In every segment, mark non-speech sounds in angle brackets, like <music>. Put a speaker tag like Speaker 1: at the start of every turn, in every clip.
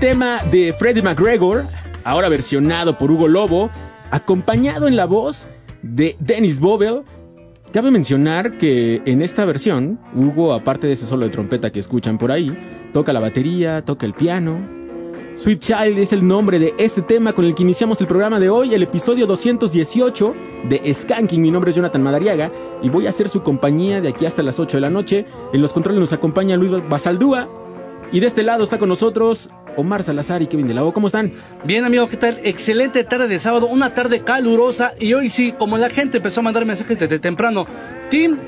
Speaker 1: Tema de Freddie McGregor, ahora versionado por Hugo Lobo, acompañado en la voz de Dennis Bobel. Cabe mencionar que en esta versión, Hugo, aparte de ese solo de trompeta que escuchan por ahí, toca la batería, toca el piano. Sweet Child es el nombre de este tema con el que iniciamos el programa de hoy, el episodio 218 de Skanking. Mi nombre es Jonathan Madariaga y voy a hacer su compañía de aquí hasta las 8 de la noche. En los controles nos acompaña Luis Basaldúa. Y de este lado está con nosotros Omar Salazar y Kevin de la O. ¿Cómo están?
Speaker 2: Bien, amigo, ¿qué tal? Excelente tarde de sábado, una tarde calurosa. Y hoy sí, como la gente empezó a mandar mensajes desde temprano, Team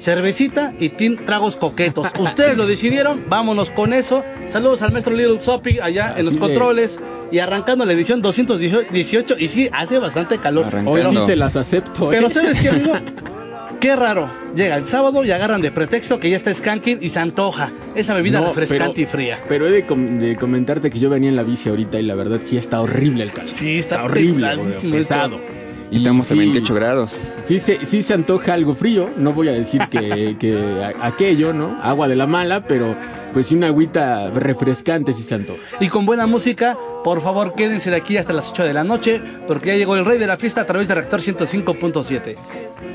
Speaker 2: cervecita y Team tragos coquetos. <laughs> Ustedes lo decidieron, vámonos con eso. Saludos al maestro Little Soppy allá en los controles. Y arrancando la edición 218, y sí, hace bastante calor.
Speaker 1: Hoy sí se las acepto.
Speaker 2: Pero ¿eh? ¿sabes qué, amigo? <laughs> Qué raro. Llega el sábado y agarran de pretexto que ya está skanking y se antoja esa bebida refrescante y fría.
Speaker 1: Pero he de, comentarte que yo venía en la bici ahorita y la verdad sí está horrible el calor.
Speaker 2: Sí, está, horrible,
Speaker 1: pesado.
Speaker 3: Y estamos a 28 grados.
Speaker 1: Sí se, sí se antoja algo frío, no voy a decir que, <laughs> que aquello, ¿no? Agua de la mala, pero pues sí, una agüita refrescante si se antoja.
Speaker 2: Y con buena música, por favor quédense de aquí hasta las 8 de la noche, porque ya llegó el rey de la fiesta a través de Reactor 105.7.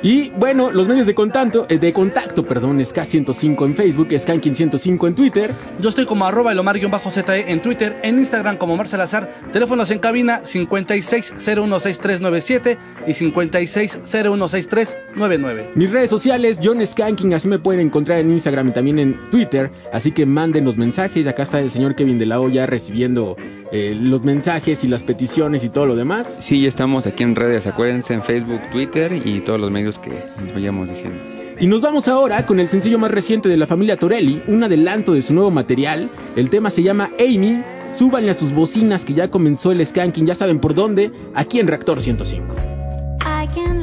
Speaker 1: Y bueno, los medios de contacto, eh, de contacto, perdón, es K105 en Facebook, Skanking 105 en Twitter.
Speaker 2: Yo estoy como arroba elomar-ze en Twitter, en Instagram como Mar Salazar, teléfonos en cabina 56016397 y 56016399.
Speaker 1: Mis redes sociales, John Skanking, así me pueden encontrar en Instagram y también en Twitter, así que manden los mensajes, acá está el señor Kevin de la O ya recibiendo eh, los mensajes y las peticiones y todo lo demás.
Speaker 3: Sí, ya estamos aquí en redes, acuérdense en Facebook, Twitter y todos los medios que les vayamos diciendo.
Speaker 1: Y nos vamos ahora con el sencillo más reciente de la familia Torelli, un adelanto de su nuevo material. El tema se llama Amy. Súbanle a sus bocinas que ya comenzó el skanking, ya saben por dónde, aquí en Reactor 105.
Speaker 4: I can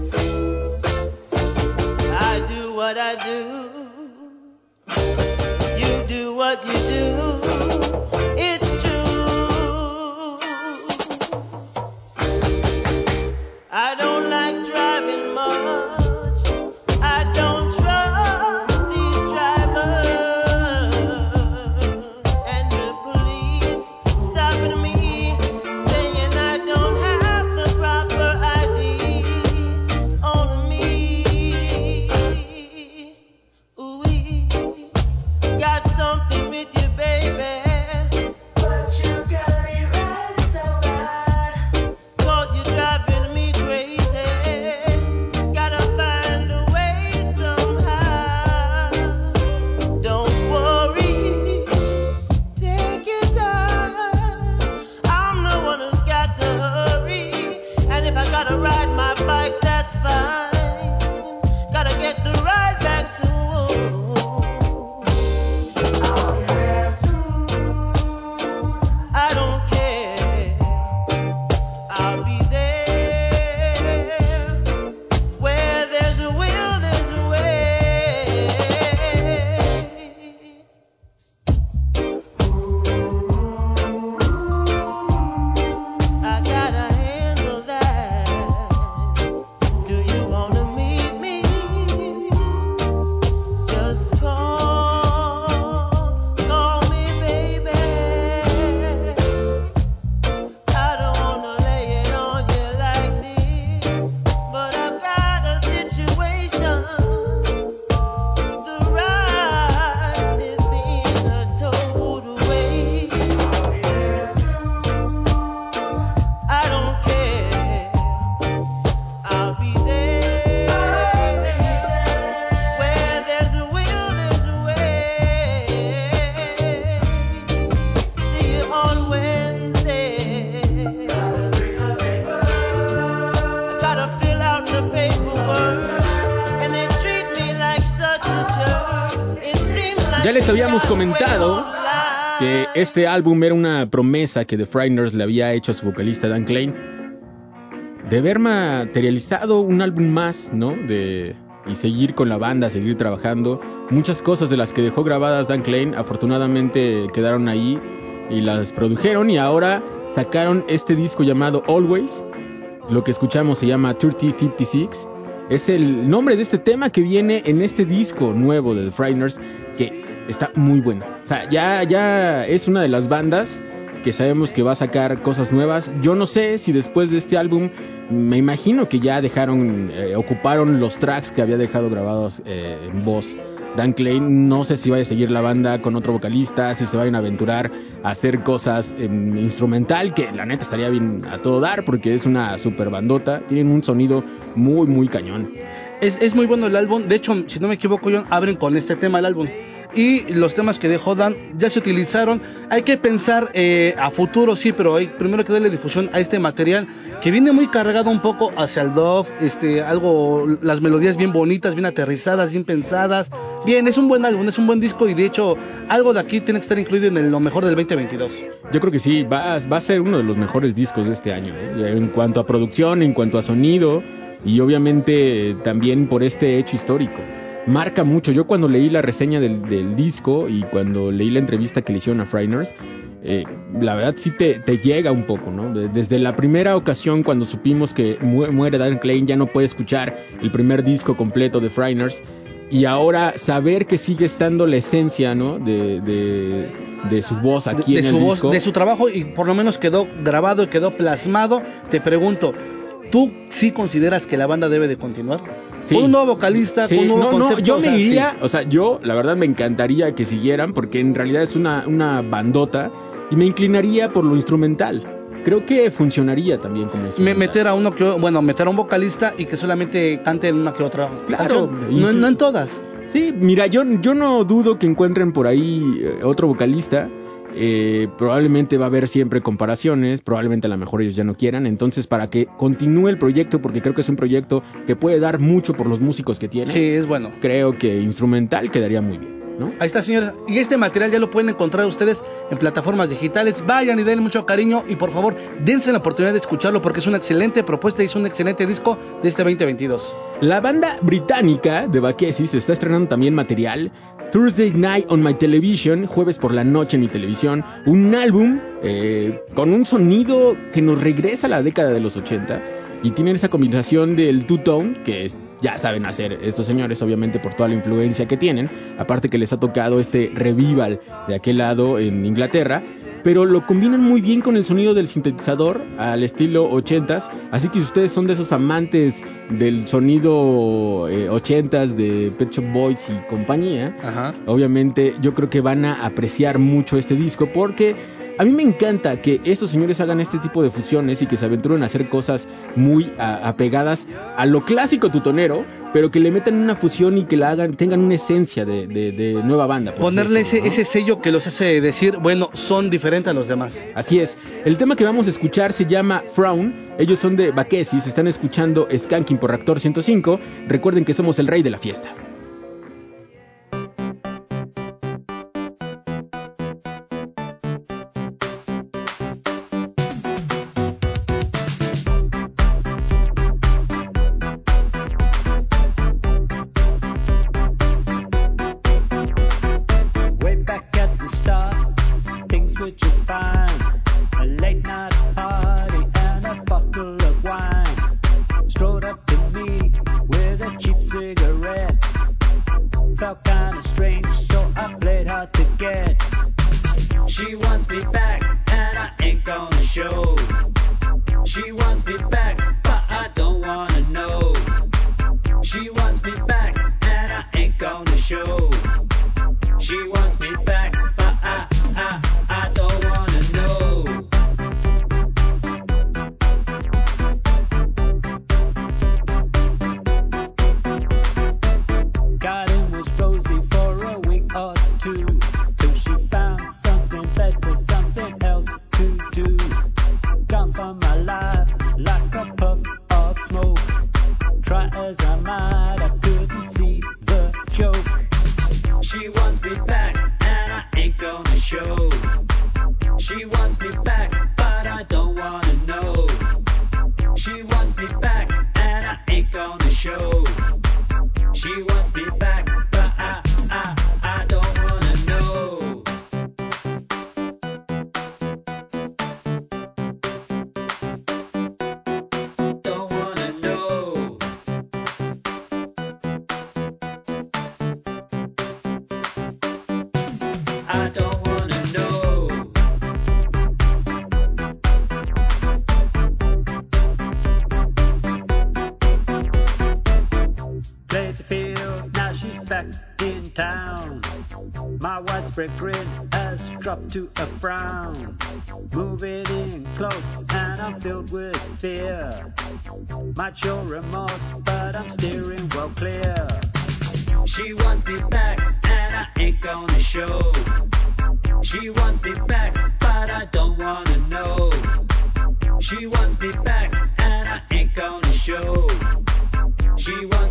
Speaker 1: Este álbum era una promesa que The Frighteners le había hecho a su vocalista Dan Klein de haber materializado un álbum más, ¿no? De y seguir con la banda, seguir trabajando. Muchas cosas de las que dejó grabadas Dan Klein afortunadamente quedaron ahí y las produjeron y ahora sacaron este disco llamado Always. Lo que escuchamos se llama 3056. Es el nombre de este tema que viene en este disco nuevo de The Frighteners que está muy bueno. O sea, ya, ya es una de las bandas que sabemos que va a sacar cosas nuevas. Yo no sé si después de este álbum, me imagino que ya dejaron, eh, ocuparon los tracks que había dejado grabados eh, en voz Dan Klein. No sé si vaya a seguir la banda con otro vocalista, si se vayan a aventurar a hacer cosas en instrumental, que la neta estaría bien a todo dar porque es una super bandota. Tienen un sonido muy, muy cañón.
Speaker 2: Es, es muy bueno el álbum. De hecho, si no me equivoco, John, abren con este tema el álbum. Y los temas que dejó Dan ya se utilizaron. Hay que pensar eh, a futuro, sí, pero hay primero que darle difusión a este material que viene muy cargado un poco hacia el Dove. Este, algo, las melodías bien bonitas, bien aterrizadas, bien pensadas. Bien, es un buen álbum, es un buen disco y de hecho, algo de aquí tiene que estar incluido en el- lo mejor del 2022.
Speaker 1: Yo creo que sí, va, a ser uno de los mejores discos de este año, ¿eh? en cuanto a producción, en cuanto a sonido y obviamente también por este hecho histórico. Marca mucho, yo cuando leí la reseña del, del disco y cuando leí la entrevista que le hicieron a Frighteners, eh, la verdad sí te, te llega un poco, ¿no? De- Desde la primera ocasión cuando supimos que mu- muere Dan Klein ya no puede escuchar el primer disco completo de Frighteners y ahora saber que sigue estando la esencia, ¿no? De, de, de su voz aquí
Speaker 2: de,
Speaker 1: en
Speaker 2: de
Speaker 1: el
Speaker 2: su voz,
Speaker 1: disco.
Speaker 2: de su trabajo y por lo menos quedó grabado y quedó plasmado. Te pregunto, ¿tú sí consideras que la banda debe de continuar?
Speaker 1: Sí.
Speaker 2: Con un nuevo vocalista,
Speaker 1: Sí,
Speaker 2: con un nuevo
Speaker 1: no, no,
Speaker 2: concepto.
Speaker 1: yo
Speaker 2: o
Speaker 1: me
Speaker 2: sea, sí.
Speaker 1: iría, o sea, yo la verdad me encantaría que siguieran porque en realidad es una, una bandota y me inclinaría por lo instrumental. Creo que funcionaría también como
Speaker 2: Me- meter a uno que bueno meter a un vocalista y que solamente cante en una que otra
Speaker 1: Claro,
Speaker 2: no, no en todas
Speaker 1: Sí, mira, yo, yo no dudo que encuentren por ahí eh, otro vocalista. Eh, probablemente va a haber siempre comparaciones, probablemente a lo mejor ellos ya no quieran. Entonces, para que continúe el proyecto, porque creo que es un proyecto que puede dar mucho por los músicos que tiene,
Speaker 2: sí es bueno
Speaker 1: creo que instrumental quedaría muy bien, ¿no?
Speaker 2: ahí está señores y este material ya lo pueden encontrar ustedes en plataformas digitales vayan y denle mucho cariño y por favor dense la oportunidad de escucharlo porque es una excelente propuesta y es un excelente disco de este 2022
Speaker 1: La banda británica de Bakesis está estrenando también material. Thursday Night on My Television, jueves por la noche en mi televisión, un álbum eh, con un sonido que nos regresa a la década de los 80 y tienen esta combinación del two-tone que es- ya saben hacer estos señores obviamente por toda la influencia que tienen, aparte que les ha tocado este revival de aquel lado en Inglaterra, pero lo combinan muy bien con el sonido del sintetizador al estilo 80s, así que si ustedes son de esos amantes del sonido eh, 80s de Pet Shop Boys y compañía,
Speaker 2: ajá.
Speaker 1: obviamente yo creo que van a apreciar mucho este disco porque a mí me encanta que estos señores hagan este tipo de fusiones y que se aventuren a hacer cosas muy a- apegadas a lo clásico tutonero, pero que le metan una fusión y que la hagan, tengan una esencia de, de- de nueva banda.
Speaker 2: ponerle
Speaker 1: decirlo,
Speaker 2: ese,
Speaker 1: ¿no?
Speaker 2: ese sello que los hace decir bueno son diferentes a los demás
Speaker 1: Así es. El tema que vamos a escuchar se llama Frown. Ellos son de Bakesis, están escuchando Skanking por Reactor 105. Recuerden que somos el rey de la fiesta.
Speaker 5: Grin has dropped to a frown. Moving in close, and I'm filled with fear. Show remorse, but I'm steering well clear. She wants me back, and I ain't gonna show. She wants me back, but I don't wanna know. She wants me back, and I ain't gonna show. She wants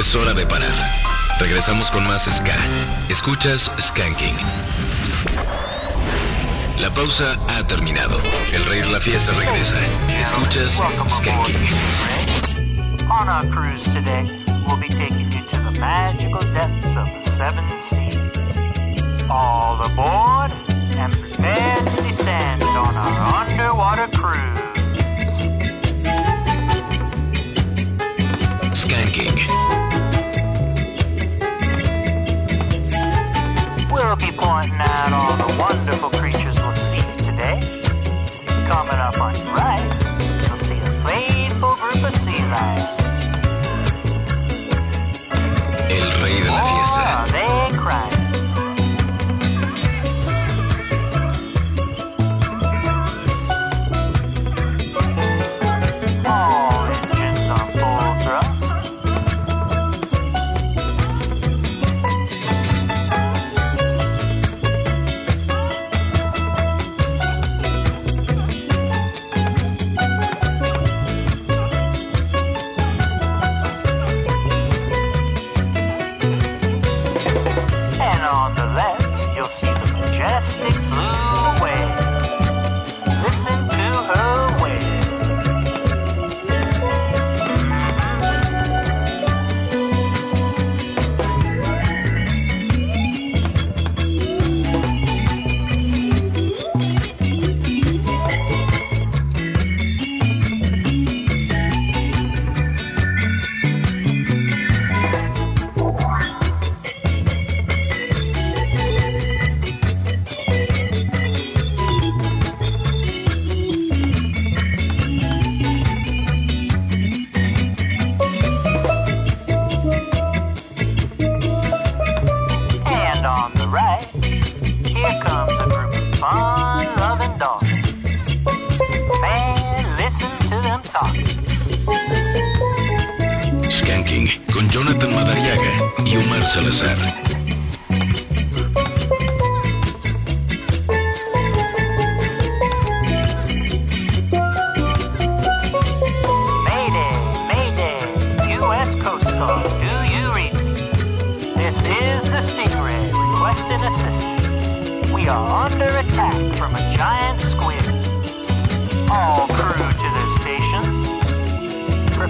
Speaker 6: Es hora de parar. Regresamos con más Ska. Escuchas Skanking. La pausa ha terminado. El rey de la fiesta regresa. Escuchas Skanking.
Speaker 7: On our cruise today, we'll be taking you to the magical depths of the seven seas. All aboard and prepare to descend on our underwater cruise.
Speaker 6: Skanking.
Speaker 7: Be pointing out all the wonderful creatures we'll see today. Coming up on your right, you'll see a playful group of sea lions.
Speaker 6: El rey de la
Speaker 7: oh,
Speaker 6: fiesta.
Speaker 7: are they crying?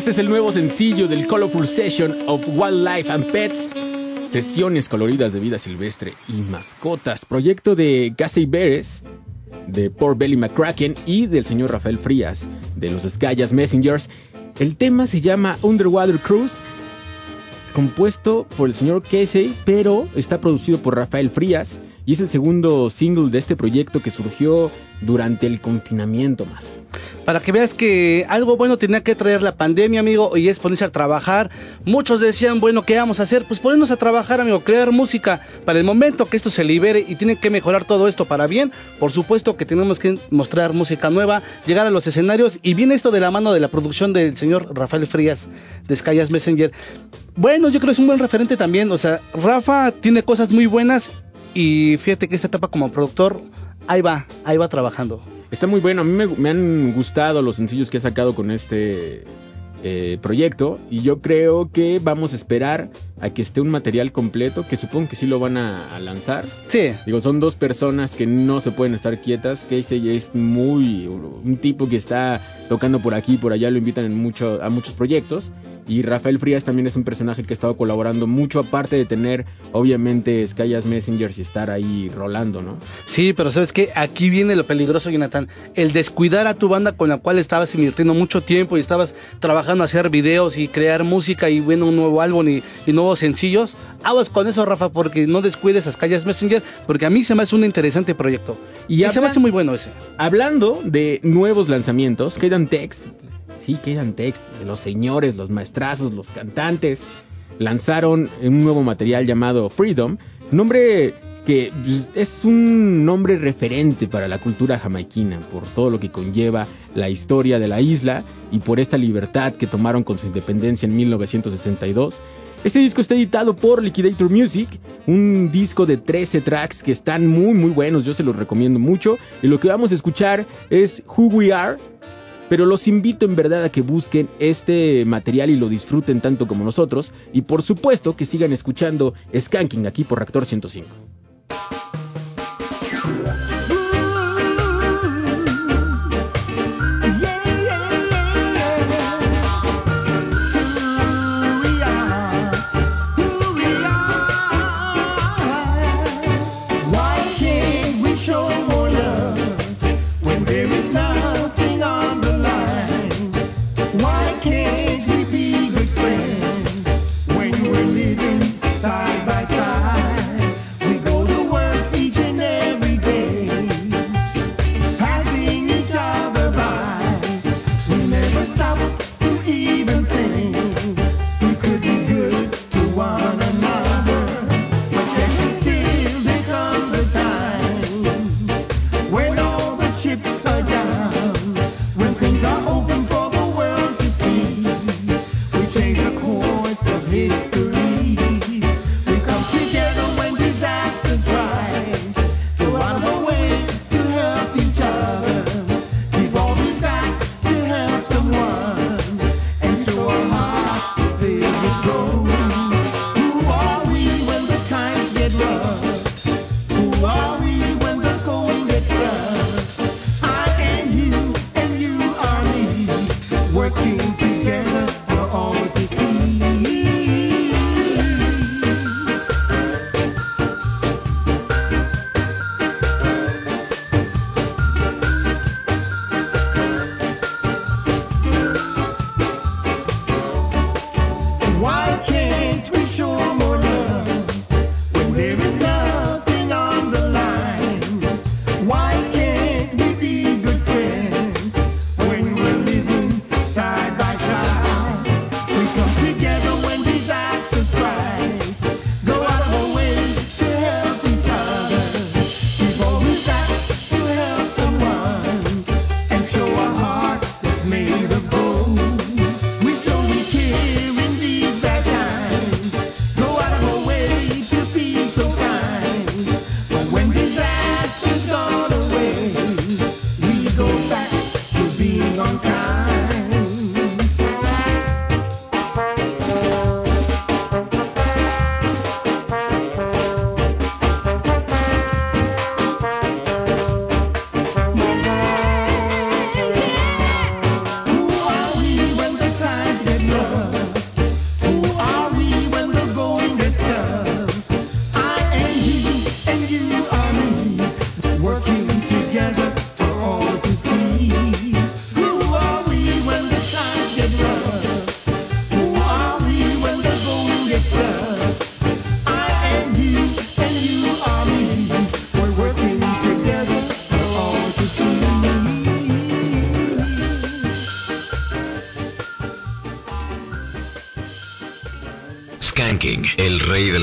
Speaker 1: este es el nuevo sencillo del Colorful Session of Wildlife and Pets. Sesiones coloridas de vida silvestre y mascotas. Proyecto de Casey Beres, de Poor Belly McCracken y del señor Rafael Frías, de los Skayas Messengers. El tema se llama Underwater Cruise, compuesto por el señor Casey, pero está producido por Rafael Frías y es el segundo single de este proyecto que surgió durante el confinamiento, man.
Speaker 2: Para que veas que algo bueno tenía que traer la pandemia, amigo, y es ponerse a trabajar. Muchos decían, bueno, ¿qué vamos a hacer? Pues ponernos a trabajar, amigo, crear música. Para el momento que esto se libere y tiene que mejorar todo esto para bien, por supuesto que tenemos que mostrar música nueva, llegar a los escenarios, y viene esto de la mano de la producción del señor Rafael Frías de Skyas Messenger. Bueno, yo creo que es un buen referente también, o sea, Rafa tiene cosas muy buenas y fíjate que esta etapa como productor, ahí va, ahí va trabajando.
Speaker 1: Está muy bueno, a mí me, han gustado los sencillos que ha sacado con este eh, proyecto y yo creo que vamos a esperar a que esté un material completo, que supongo que sí lo van a, a lanzar.
Speaker 2: Sí,
Speaker 1: Digo, son dos personas que no se pueden estar quietas. Casey es muy un tipo que está tocando por aquí y por allá, lo invitan en mucho, a muchos proyectos. Y Rafael Frías también es un personaje que ha estado colaborando mucho, aparte de tener, obviamente, Skyas Messengers y estar ahí rolando, ¿no?
Speaker 2: Sí, pero sabes que aquí viene lo peligroso, Jonathan. El descuidar a tu banda con la cual estabas invirtiendo mucho tiempo y estabas trabajando a hacer videos y crear música y bueno, un nuevo álbum y, y nuevos sencillos. Aguas con eso, Rafa, porque no descuides a Calles Messenger, porque a mí se me hace un interesante proyecto.
Speaker 1: Y
Speaker 2: Y, se me hace muy bueno ese.
Speaker 1: Hablando de nuevos lanzamientos, quedan Tex, sí, quedan Tex, los señores, los maestrazos, los cantantes, lanzaron un nuevo material llamado Freedom, nombre que pues, es un nombre referente para la cultura jamaiquina, por todo lo que conlleva la historia de la isla y por esta libertad que tomaron con su independencia en 1962. Este disco está editado por Liquidator Music, un disco de 13 tracks que están muy muy buenos, yo se los recomiendo mucho. Y lo que vamos a escuchar es Who We Are, pero los invito en verdad a que busquen este material y lo disfruten tanto como nosotros. Y por supuesto que sigan escuchando Skanking aquí por Reactor 105.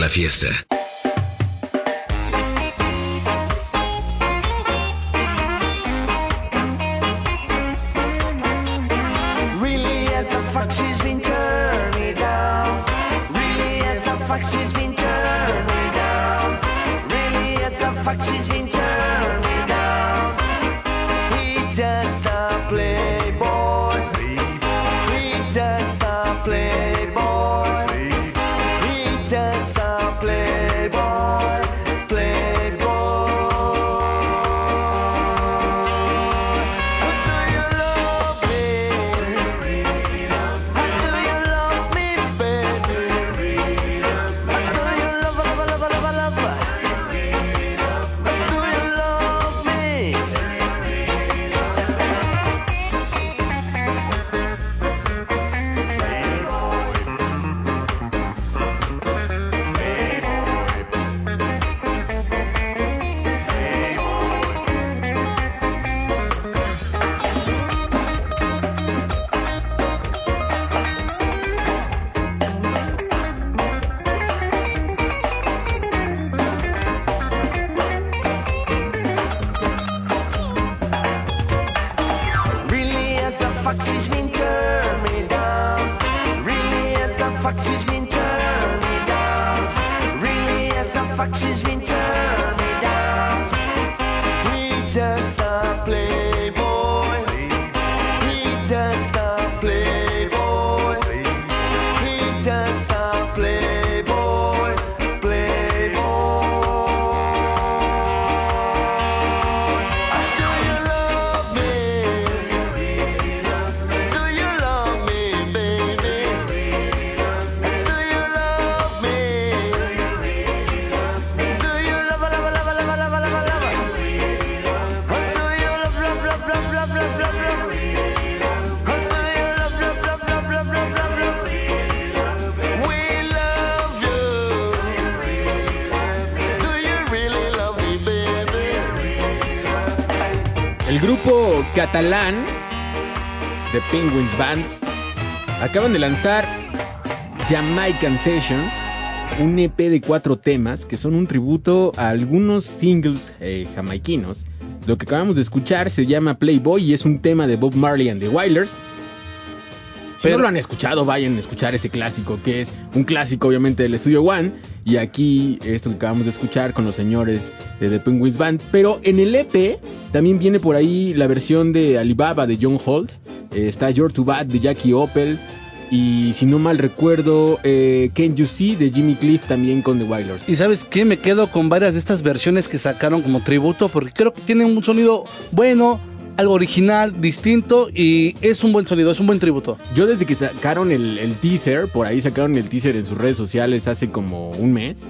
Speaker 8: La fiesta.
Speaker 1: Catalán The Penguins Band acaban de lanzar Jamaican Sessions, un EP de cuatro temas que son un tributo a algunos singles eh, jamaiquinos. Lo que acabamos de escuchar se llama Playboy y es un tema de Bob Marley and the Wailers. Si
Speaker 2: Pero-
Speaker 1: no lo han escuchado, vayan a escuchar ese clásico, que es un clásico obviamente del Studio One. Y aquí esto que acabamos de escuchar con los señores de The Penguins Band. Pero en el EP también viene por ahí la versión de Alibaba de John Holt. Eh, está You're Too Bad de Jackie Opel. Y si no mal recuerdo, eh, Can You See de Jimmy Cliff también con The Wailers.
Speaker 2: Y sabes qué, me quedo con varias de estas versiones que sacaron como tributo porque creo que tienen un sonido bueno, algo original, distinto y es un buen sonido, es un buen tributo.
Speaker 1: Yo desde que sacaron el, teaser, por ahí sacaron el teaser en sus redes sociales hace como un mes,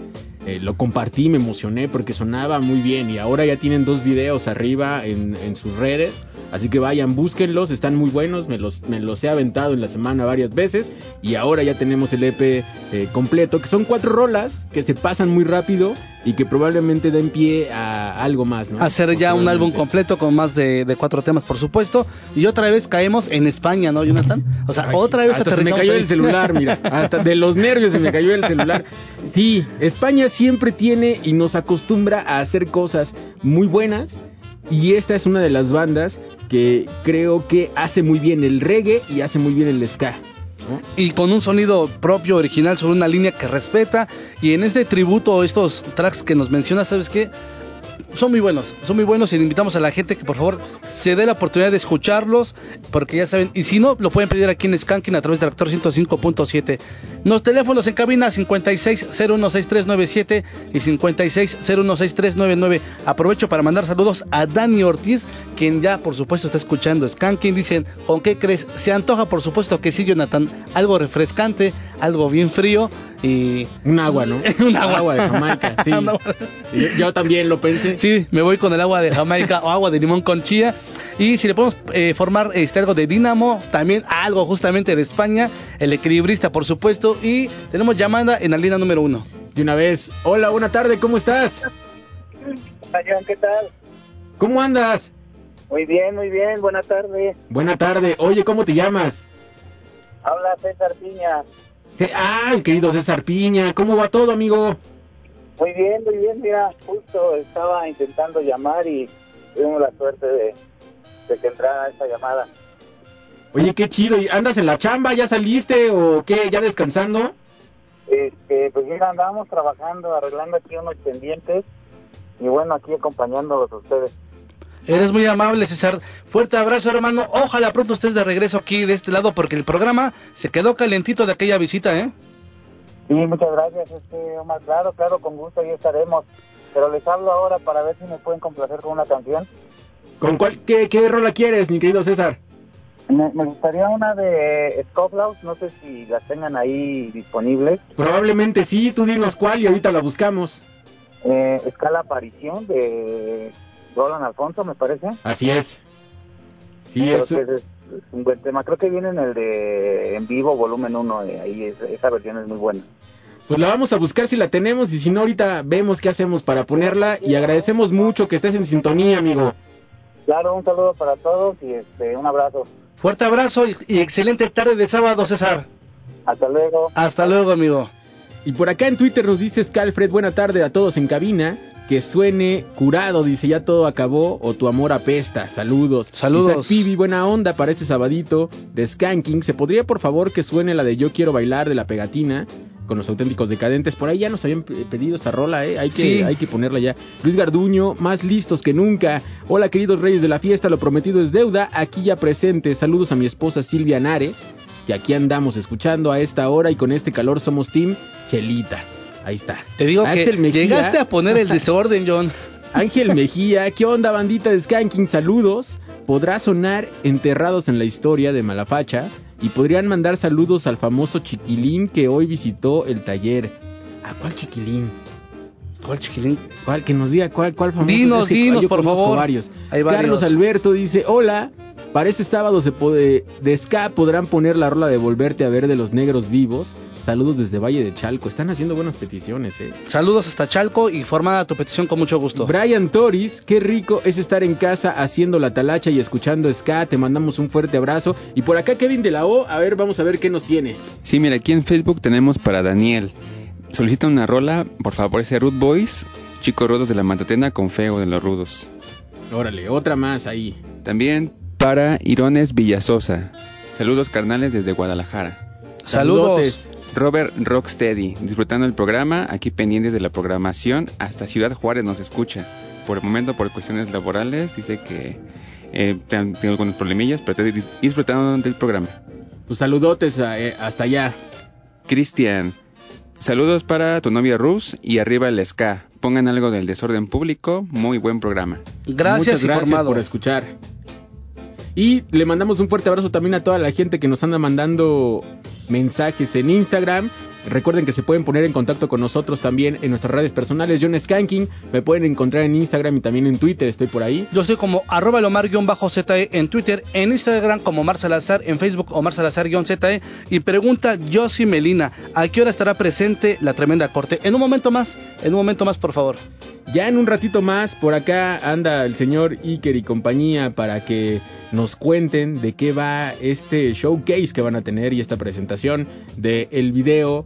Speaker 1: eh, lo compartí, me emocioné porque sonaba muy bien y ahora ya tienen dos videos arriba en, sus redes, así que vayan, búsquenlos, están muy buenos, me los, me los he aventado en la semana varias veces y ahora ya tenemos el EP eh, completo, que son cuatro rolas que se pasan muy rápido y que probablemente den pie a algo más, ¿no?
Speaker 2: Hacer ya un álbum completo con más de, de cuatro temas, por supuesto. Y otra vez caemos en España, ¿no, Jonathan? O sea,
Speaker 1: Ay,
Speaker 2: otra vez
Speaker 1: hasta se me cayó
Speaker 2: ahí.
Speaker 1: el celular, mira, <laughs> hasta de los nervios se me cayó el celular. Sí, España siempre tiene y nos acostumbra a hacer cosas muy buenas y esta es una de las bandas que creo que hace muy bien el reggae y hace muy bien el ska.
Speaker 2: Y con un sonido propio, original, sobre una línea que respeta. Y en este tributo, estos tracks que nos mencionas, ¿sabes qué? Son muy buenos, son muy buenos y invitamos a la gente que por favor se dé la oportunidad de escucharlos, porque ya saben, y si no, lo pueden pedir aquí en Skanking a través del actor 105.7. Los teléfonos en cabina 56016397 y 56016399. Aprovecho para mandar saludos a Dani Ortiz, quien ya por supuesto está escuchando Skanking. Dicen, ¿con qué crees? Se antoja por supuesto que sí, Jonathan, algo refrescante, algo bien frío y...
Speaker 1: Un agua, ¿no? <laughs>
Speaker 2: Un agua.
Speaker 1: de Jamaica, sí. <laughs> Yo, yo también lo pensé.
Speaker 2: Sí, me voy con el agua de Jamaica o agua de limón con chía. Y si le podemos eh, formar este, algo de Dinamo, también algo justamente de España, el equilibrista por supuesto. Y tenemos llamada en la línea número uno.
Speaker 1: De una vez, hola, buena tarde, ¿cómo estás?
Speaker 9: ¿qué tal?
Speaker 1: ¿Cómo andas?
Speaker 9: Muy bien, muy bien, buena tarde.
Speaker 1: Buena tarde. Oye, ¿cómo te llamas?
Speaker 9: Habla César Piña.
Speaker 1: Ah, el querido César Piña. ¿Cómo va todo, amigo?
Speaker 10: Muy bien, muy bien. Mira, justo estaba intentando llamar y tuvimos la suerte de, de que entrara esa llamada.
Speaker 1: Oye, qué chido. ¿Y ¿Andas en la chamba? ¿Ya saliste o qué? ¿Ya descansando?
Speaker 10: Este, pues mira, andábamos trabajando, arreglando aquí unos pendientes y bueno, aquí acompañándolos a ustedes.
Speaker 2: Eres muy amable, César. Fuerte abrazo, hermano. Ojalá pronto estés de regreso aquí de este lado porque el programa se quedó calentito de aquella visita, ¿eh?
Speaker 10: Sí, muchas gracias, este, Omar. Claro, claro, con gusto ahí estaremos. Pero les hablo ahora para ver si me pueden complacer con una canción.
Speaker 1: ¿Con cuál, qué, qué rola quieres, mi querido César?
Speaker 10: Me, me gustaría una de Scofflaus, no sé si las tengan ahí disponibles.
Speaker 1: Probablemente sí, tú dinos cuál y ahorita la buscamos.
Speaker 10: Eh, Escala Aparición de Roland Alfonso, me parece.
Speaker 1: Así es. Sí, eso.
Speaker 10: es, es un buen tema. Creo que viene en el de en vivo, volumen 1. ahí es- esa versión es muy buena.
Speaker 1: Pues la vamos a buscar si la tenemos y si no, ahorita vemos qué hacemos para ponerla y agradecemos mucho que estés en sintonía, amigo.
Speaker 10: Claro, un saludo para todos y este, un abrazo.
Speaker 2: Fuerte abrazo y, y excelente tarde de sábado, César.
Speaker 10: Hasta luego.
Speaker 2: Hasta luego, amigo.
Speaker 1: Y por acá en Twitter nos dice Scalfred, buena tarde a todos en cabina. Que suene curado, dice ya todo acabó o tu amor apesta. Saludos.
Speaker 2: Saludos.
Speaker 1: Isaac Pibi, buena onda para este sabadito de Skanking. ¿Se podría por favor que suene la de Yo quiero bailar de la pegatina? Con los auténticos decadentes. Por ahí ya nos habían pe- pedido esa rola, ¿eh? Hay que,
Speaker 2: Sí.
Speaker 1: hay que ponerla ya. Luis Garduño, más listos que nunca. Hola queridos reyes de la fiesta, lo prometido es deuda. Aquí ya presente. Saludos a mi esposa Silvia Nares. Y aquí andamos escuchando a esta hora y con este calor somos Team Chelita. Ahí está.
Speaker 2: Te digo
Speaker 1: Axel
Speaker 2: que
Speaker 1: Mejía.
Speaker 2: llegaste a poner el desorden, John. <laughs>
Speaker 1: Ángel Mejía, ¿qué onda bandita de Skanking? Saludos. Podrá sonar enterrados en la historia de Malafacha y podrían mandar saludos al famoso chiquilín que hoy visitó el taller. ¿A cuál chiquilín?
Speaker 2: ¿Cuál chiquilín?
Speaker 1: ¿Cuál? Que nos diga cuál, cuál famoso.
Speaker 2: Dinos,
Speaker 1: Es que
Speaker 2: dinos,
Speaker 1: yo
Speaker 2: por favor.
Speaker 1: varios.
Speaker 2: Hay varios.
Speaker 1: Carlos Alberto dice, hola, para este sábado se puede, de ska podrán poner la rola de Volverte a ver de los negros vivos. Saludos desde Valle de Chalco. Están haciendo buenas peticiones, eh.
Speaker 2: Saludos hasta Chalco y formada tu petición con mucho gusto.
Speaker 1: Brian Toris, qué rico es estar en casa haciendo la talacha y escuchando ska. Te mandamos un fuerte abrazo. Y por acá Kevin de la O, a ver, vamos a ver qué nos tiene.
Speaker 3: Sí, mira, aquí en Facebook tenemos para Daniel. Solicita una rola, por favor, ese Root Boys, Chicos Rudos de la Matatena con Feo de los Rudos.
Speaker 1: Órale, otra más ahí.
Speaker 3: También para Irones Villasosa. Saludos carnales desde Guadalajara.
Speaker 2: Saludos.
Speaker 3: Robert Rocksteady, disfrutando el programa, aquí pendientes de la programación, hasta Ciudad Juárez nos escucha. Por el momento, por cuestiones laborales, dice que eh, ten- tiene algunos problemillas, pero está dis- disfrutando del programa.
Speaker 1: Pues saludotes a- eh, hasta allá.
Speaker 3: Cristian, saludos para tu novia Rus y arriba el ska. Pongan algo del desorden público, muy buen programa.
Speaker 2: Gracias,
Speaker 1: Muchas gracias
Speaker 2: informado.
Speaker 1: por escuchar. Y le mandamos un fuerte abrazo también a toda la gente que nos anda mandando mensajes en Instagram. Recuerden que se pueden poner en contacto con nosotros también en nuestras redes personales. John Skanking, me pueden encontrar en Instagram y también en Twitter, estoy por ahí.
Speaker 2: Yo estoy como arroba lomar-ze en Twitter, en Instagram como Omar Salazar, en Facebook Omar Salazar-ze y pregunta Josie Melina, ¿a qué hora estará presente la tremenda corte? En un momento más, en un momento más por favor.
Speaker 1: Ya en un ratito más, por acá anda el señor Iker y compañía para que nos cuenten de qué va este showcase que van a tener y esta presentación de el video.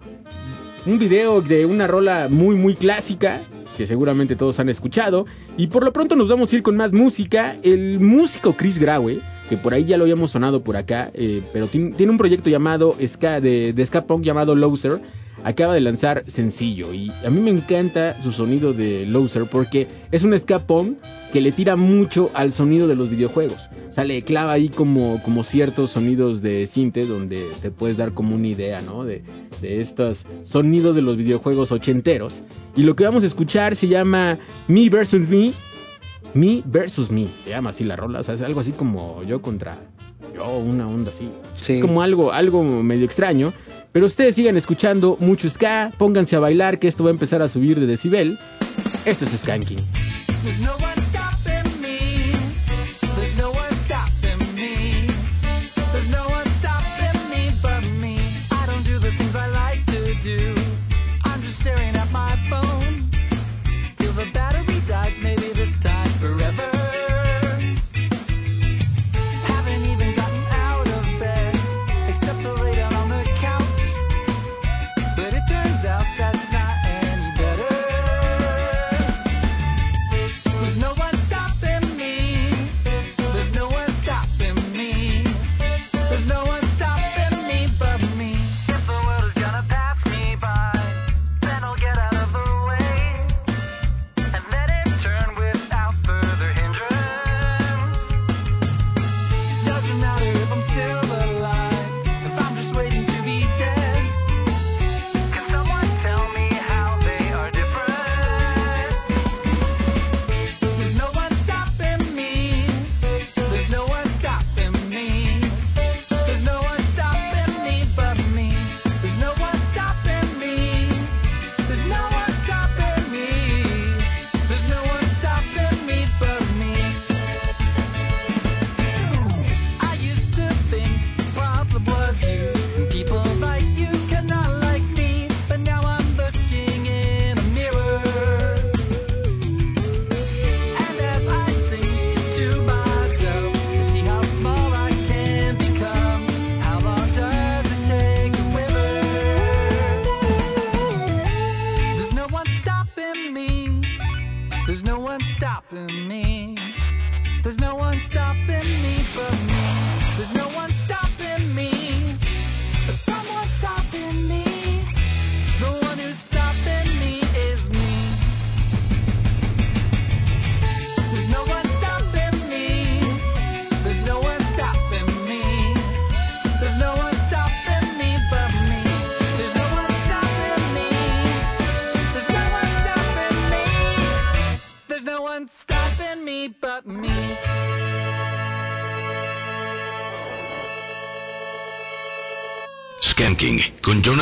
Speaker 1: Un video de una rola muy muy clásica que seguramente todos han escuchado. Y por lo pronto nos vamos a ir con más música. El músico Chris Graue, que por ahí ya lo habíamos sonado por acá, eh, pero tiene, un proyecto llamado de, de ska punk llamado Loser. Acaba de lanzar sencillo y a mí me encanta su sonido de Loser porque es un punk que le tira mucho al sonido de los videojuegos. O sea, le clava ahí como, como ciertos sonidos de cinte donde te puedes dar como una idea, ¿no? De, de estos sonidos de los videojuegos ochenteros. Y lo que vamos a escuchar se llama Me vs. Me. Me versus Me. Se llama así la rola. O sea, es algo así como yo contra yo, una onda así.
Speaker 2: Sí.
Speaker 1: Es como algo, algo medio extraño. Pero ustedes sigan escuchando mucho ska. Pónganse a bailar que esto va a empezar a subir de decibel. Esto es Skanking.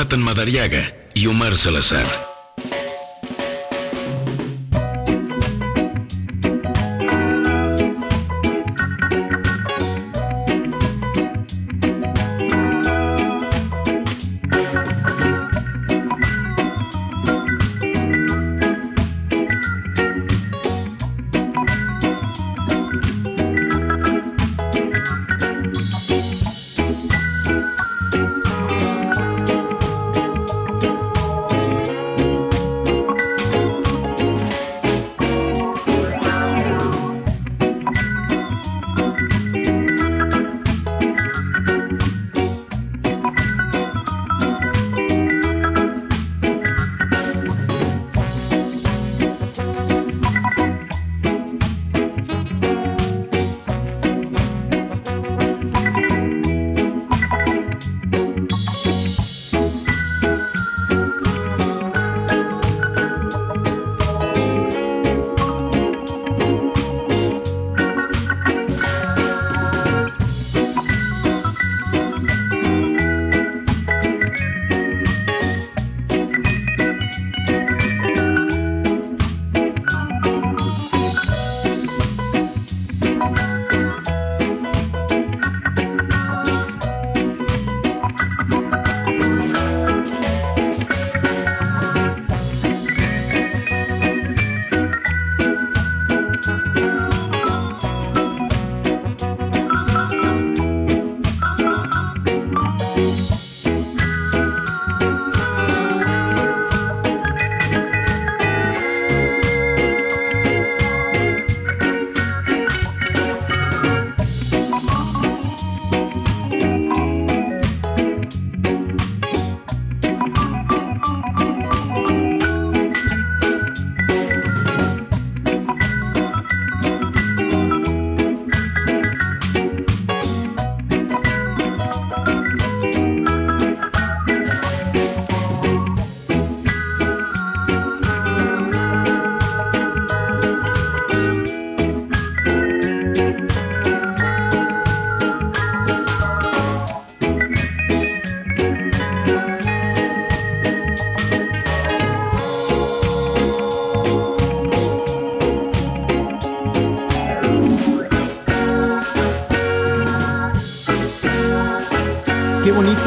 Speaker 6: Jonathan Madariaga y Omar Salazar.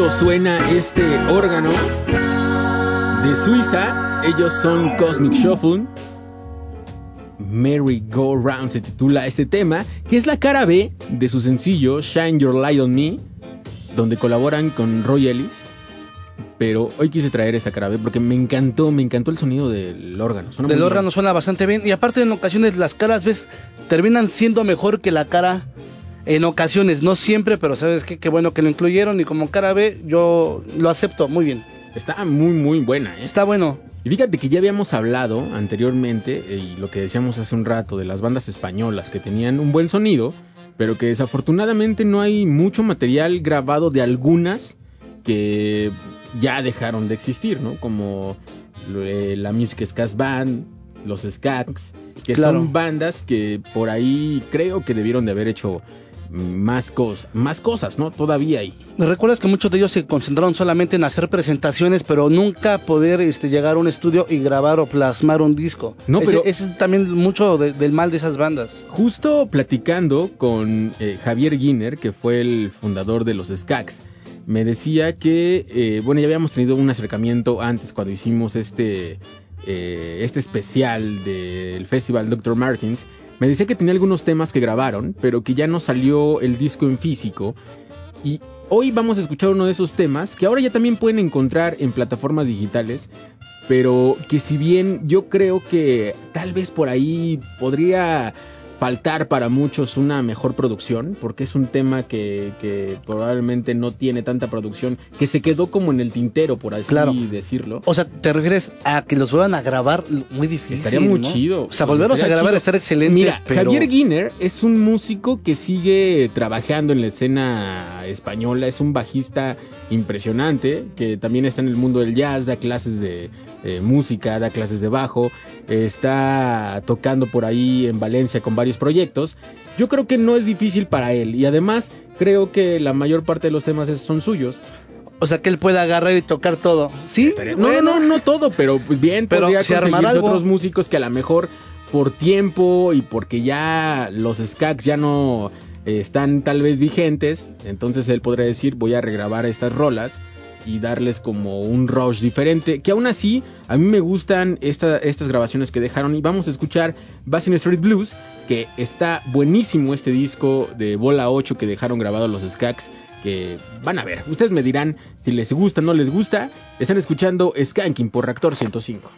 Speaker 1: Bonito suena este órgano de Suiza. Ellos son Cosmic Shuffle. Merry Go Round se titula este tema, que es la cara B de su sencillo Shine Your Light on Me, donde colaboran con Roy Ellis. Pero hoy quise traer esta cara B porque me encantó, me encantó el sonido del órgano. Suena
Speaker 2: Del órgano suena bastante bien. Y aparte, en ocasiones las caras, ves, terminan siendo mejor que la cara. En ocasiones, no siempre, pero sabes qué, qué bueno que lo incluyeron. Y como cara B, yo lo acepto muy bien.
Speaker 1: Está muy, muy buena. ¿eh?
Speaker 2: Está bueno.
Speaker 1: Y fíjate que ya habíamos hablado anteriormente, eh, y lo que decíamos hace un rato, de las bandas españolas que tenían un buen sonido, pero que desafortunadamente no hay mucho material grabado de algunas que ya dejaron de existir, ¿no? Como eh, la Music Scats Band, los Skats, que
Speaker 2: Claro.
Speaker 1: son bandas que por ahí creo que debieron de haber hecho más, cos más cosas, ¿no? Todavía y
Speaker 2: ¿Recuerdas que muchos de ellos se concentraron solamente en hacer presentaciones, pero nunca poder este, llegar a un estudio y grabar o plasmar un disco?
Speaker 1: No,
Speaker 2: Ese-
Speaker 1: pero-
Speaker 2: ese es también mucho de- del mal de esas bandas.
Speaker 1: Justo platicando con eh, Javier Guiner, que fue el fundador de los Skaks, me decía que, eh, bueno, ya habíamos tenido un acercamiento antes cuando hicimos este, eh, este especial del Festival Dr. Martins. Me decía que tenía algunos temas que grabaron, pero que ya no salió el disco en físico. Y hoy vamos a escuchar uno de esos temas que ahora ya también pueden encontrar en plataformas digitales, pero que si bien yo creo que tal vez por ahí podría faltar para muchos una mejor producción, porque es un tema que, que probablemente no tiene tanta producción, que se quedó como en el tintero, por así
Speaker 2: Claro.
Speaker 1: decirlo.
Speaker 2: O sea, te refieres a que los vuelvan a grabar muy difícil.
Speaker 1: Estaría muy
Speaker 2: ¿no?
Speaker 1: chido.
Speaker 2: O sea, volverlos a grabar estar excelente.
Speaker 1: Mira,
Speaker 2: pero...
Speaker 1: Javier Guiner es un músico que sigue trabajando en la escena española, es un bajista impresionante, que también está en el mundo del jazz, da clases de eh, música, da clases de bajo, está tocando por ahí en Valencia con varios proyectos. Yo creo que no es difícil para él y además creo que la mayor parte de los temas son suyos.
Speaker 2: O sea, que él pueda agarrar y tocar todo. ¿Sí?
Speaker 1: No, no, no, no todo, pero pues bien
Speaker 2: Pero
Speaker 1: podría
Speaker 2: se
Speaker 1: conseguirse otros músicos que a lo mejor por tiempo y porque ya los skacks ya no eh, están tal vez vigentes, entonces él podría decir voy a regrabar estas rolas y darles como un rush diferente, que aún así a mí me gustan esta- estas grabaciones que dejaron y vamos a escuchar Basin Street Blues, que está buenísimo este disco de Bola 8 que dejaron grabado los skacks que van a ver. Ustedes me dirán si les gusta o no les gusta. Están escuchando Skanking por Reactor 105.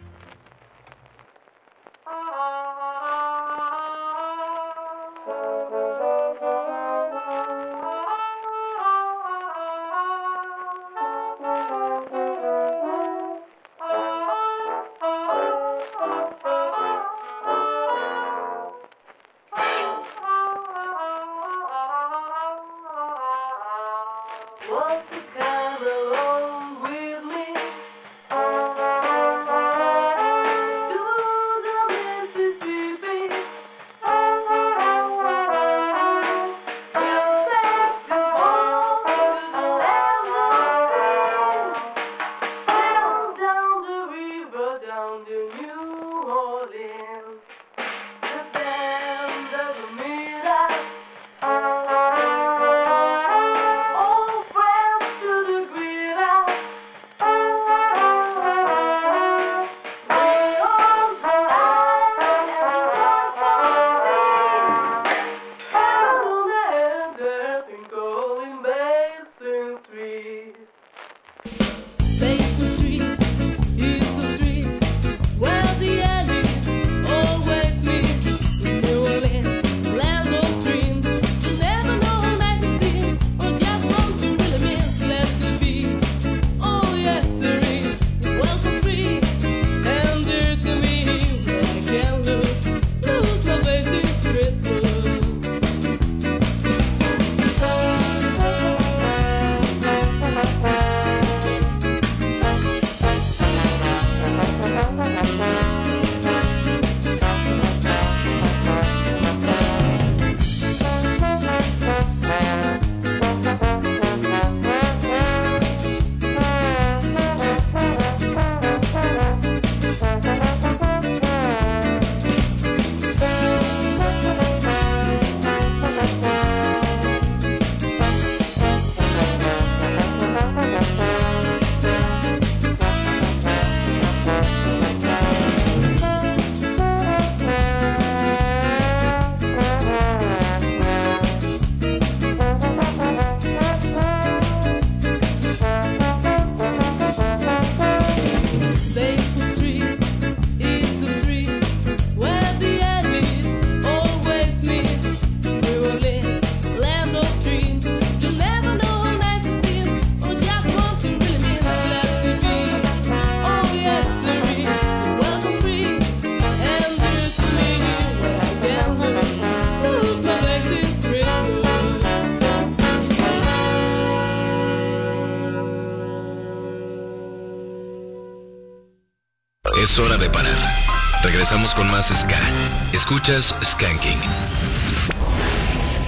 Speaker 6: Escuchas Skanking.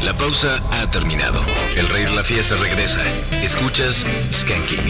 Speaker 6: La pausa ha terminado. El rey de la fiesta regresa. Escuchas Skanking.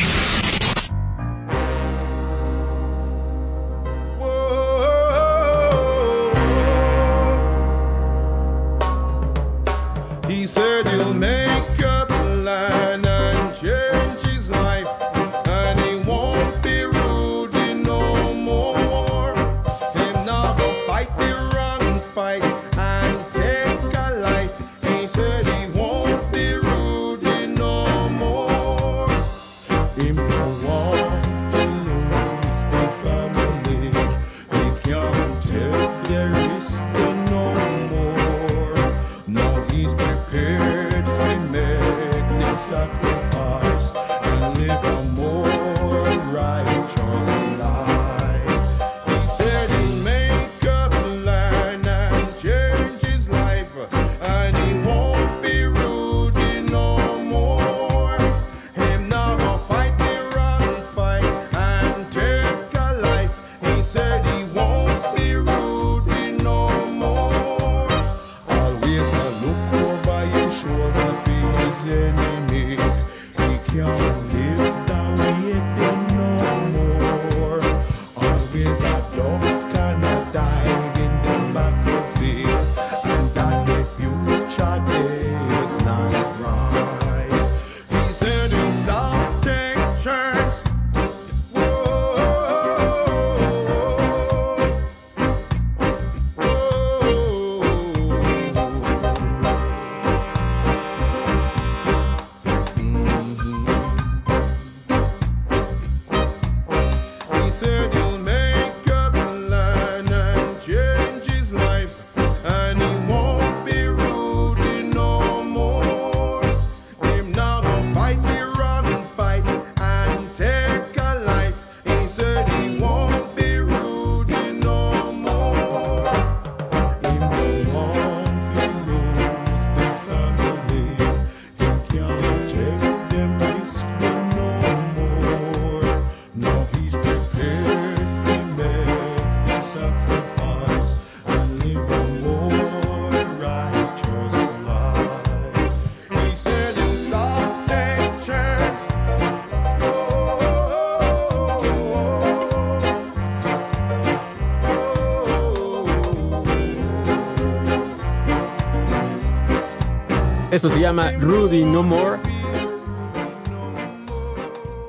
Speaker 1: Esto se llama Rudy No More.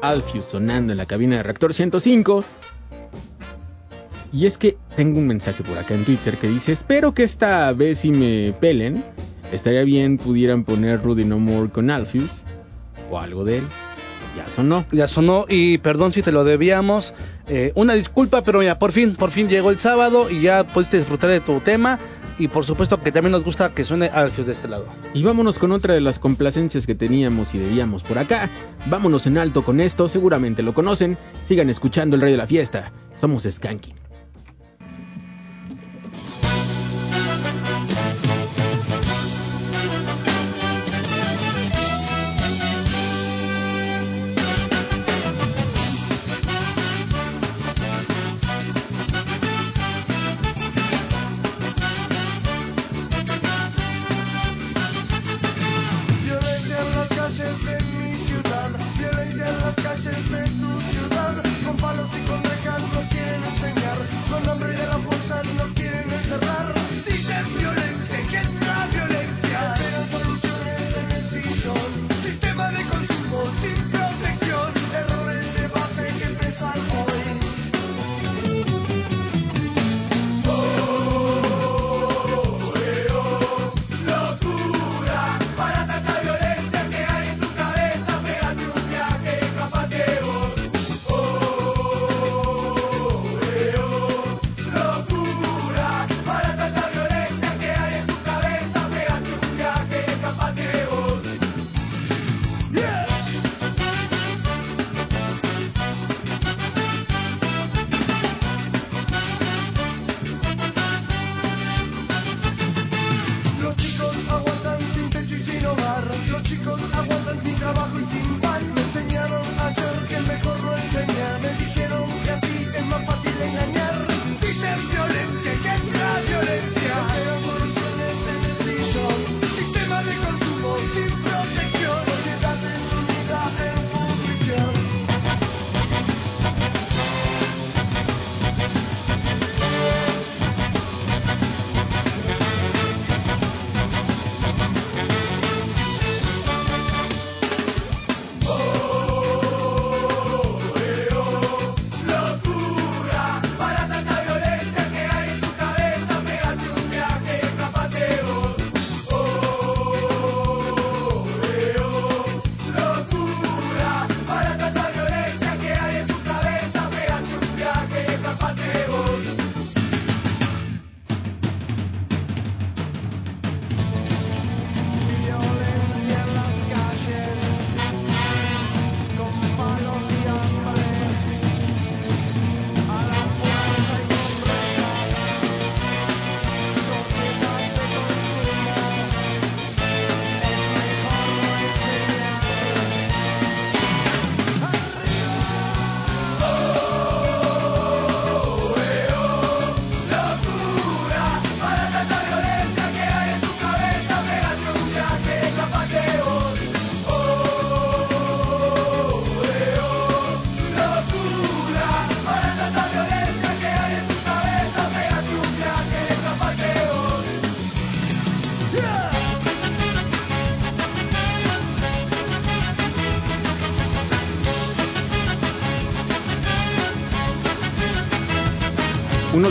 Speaker 1: Alfius sonando en la cabina de Reactor 105. Y es que tengo un mensaje por acá en Twitter que dice, espero que esta vez si me pelen, estaría bien pudieran poner Rudy No More con Alfius o algo de él. Ya sonó.
Speaker 2: Ya sonó y perdón si te lo debíamos. Eh, una disculpa, pero ya por fin, por fin llegó el sábado y ya pudiste disfrutar de tu tema. Y por supuesto que también nos gusta que suene Alfius de este lado.
Speaker 1: Y vámonos con otra de las complacencias que teníamos y debíamos por acá. Vámonos en alto con esto, seguramente lo conocen. Sigan escuchando el rey de la fiesta. Somos Skanky.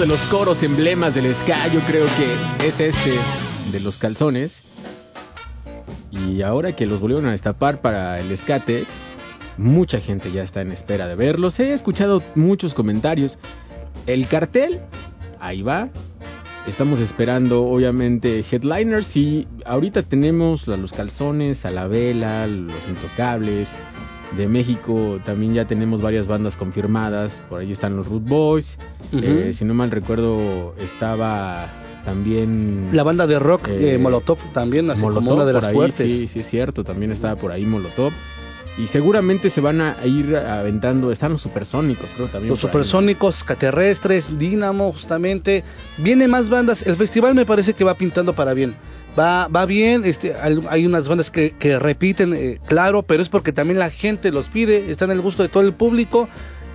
Speaker 1: Los coros emblemas del ska, yo creo que es este de los calzones. Y ahora que los volvieron a destapar para el Skatex, mucha gente ya está en espera de verlos. He escuchado muchos comentarios. El cartel, ahí va. Estamos esperando, obviamente, headliners. Y ahorita tenemos a los calzones, a la vela, los intocables. De México también ya tenemos varias bandas confirmadas. Por ahí están los Root Boys. Eh, si no mal recuerdo, estaba también.
Speaker 2: La banda de rock
Speaker 1: Eh,
Speaker 2: eh, Molotov también, así como
Speaker 1: Molotov
Speaker 2: una de las
Speaker 1: ahí,
Speaker 2: fuertes.
Speaker 1: Sí, sí, es cierto. También estaba por ahí Molotov. Y seguramente se van a ir aventando. Están los supersónicos, creo también.
Speaker 2: Los
Speaker 1: ahí.
Speaker 2: supersónicos, extraterrestres, Dynamo, justamente. Viene más bandas. El festival me parece que va pintando para bien. Va, va bien, este, hay, unas bandas que, repiten, eh, claro, pero es porque también la gente los pide, está en el gusto de todo el público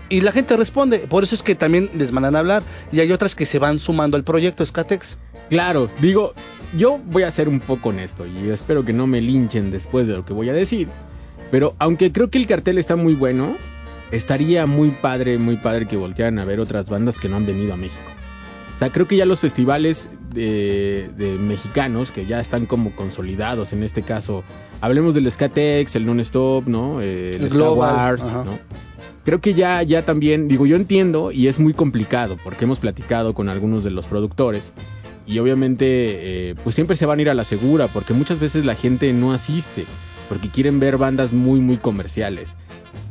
Speaker 2: y la gente responde. Por eso es que también les mandan a hablar y hay otras que se van sumando al proyecto Skatex.
Speaker 1: Claro, digo, yo voy a ser un poco honesto y espero que no me linchen después de lo que voy a decir. Pero aunque creo que el cartel está muy bueno, estaría muy padre, muy padre que voltearan a ver otras bandas que no han venido a México. O sea, creo que ya los festivales de, de mexicanos, que ya están como consolidados, en este caso, hablemos del Skatex, el Non-Stop, ¿no? Eh, el,
Speaker 2: El Global,
Speaker 1: Wars. Creo que ya, ya también, digo, yo entiendo y es muy complicado porque hemos platicado con algunos de los productores y obviamente eh, pues siempre se van a ir a la segura porque muchas veces la gente no asiste porque quieren ver bandas muy muy comerciales.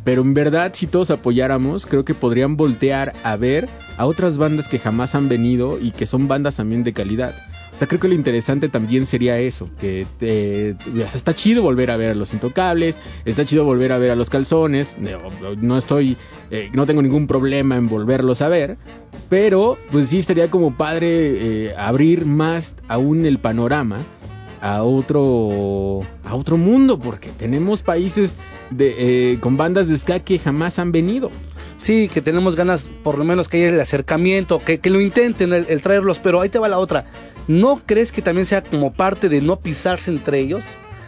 Speaker 1: Pero en verdad si todos apoyáramos creo que podrían voltear a ver a otras bandas que jamás han venido y que son bandas también de calidad. O sea, creo que lo interesante también sería eso, que eh, está chido volver a ver a los intocables, está chido volver a ver a los calzones, no, no estoy, eh, no tengo ningún problema en volverlos a ver, pero pues sí estaría como padre eh, abrir más aún el panorama a otro a otro mundo porque tenemos países de, eh, con bandas de ska que jamás han venido
Speaker 2: Sí, que tenemos ganas, por lo menos que haya el acercamiento, que, que lo intenten el, el traerlos, pero ahí te va la otra. ¿No crees que también sea como parte de no pisarse entre ellos?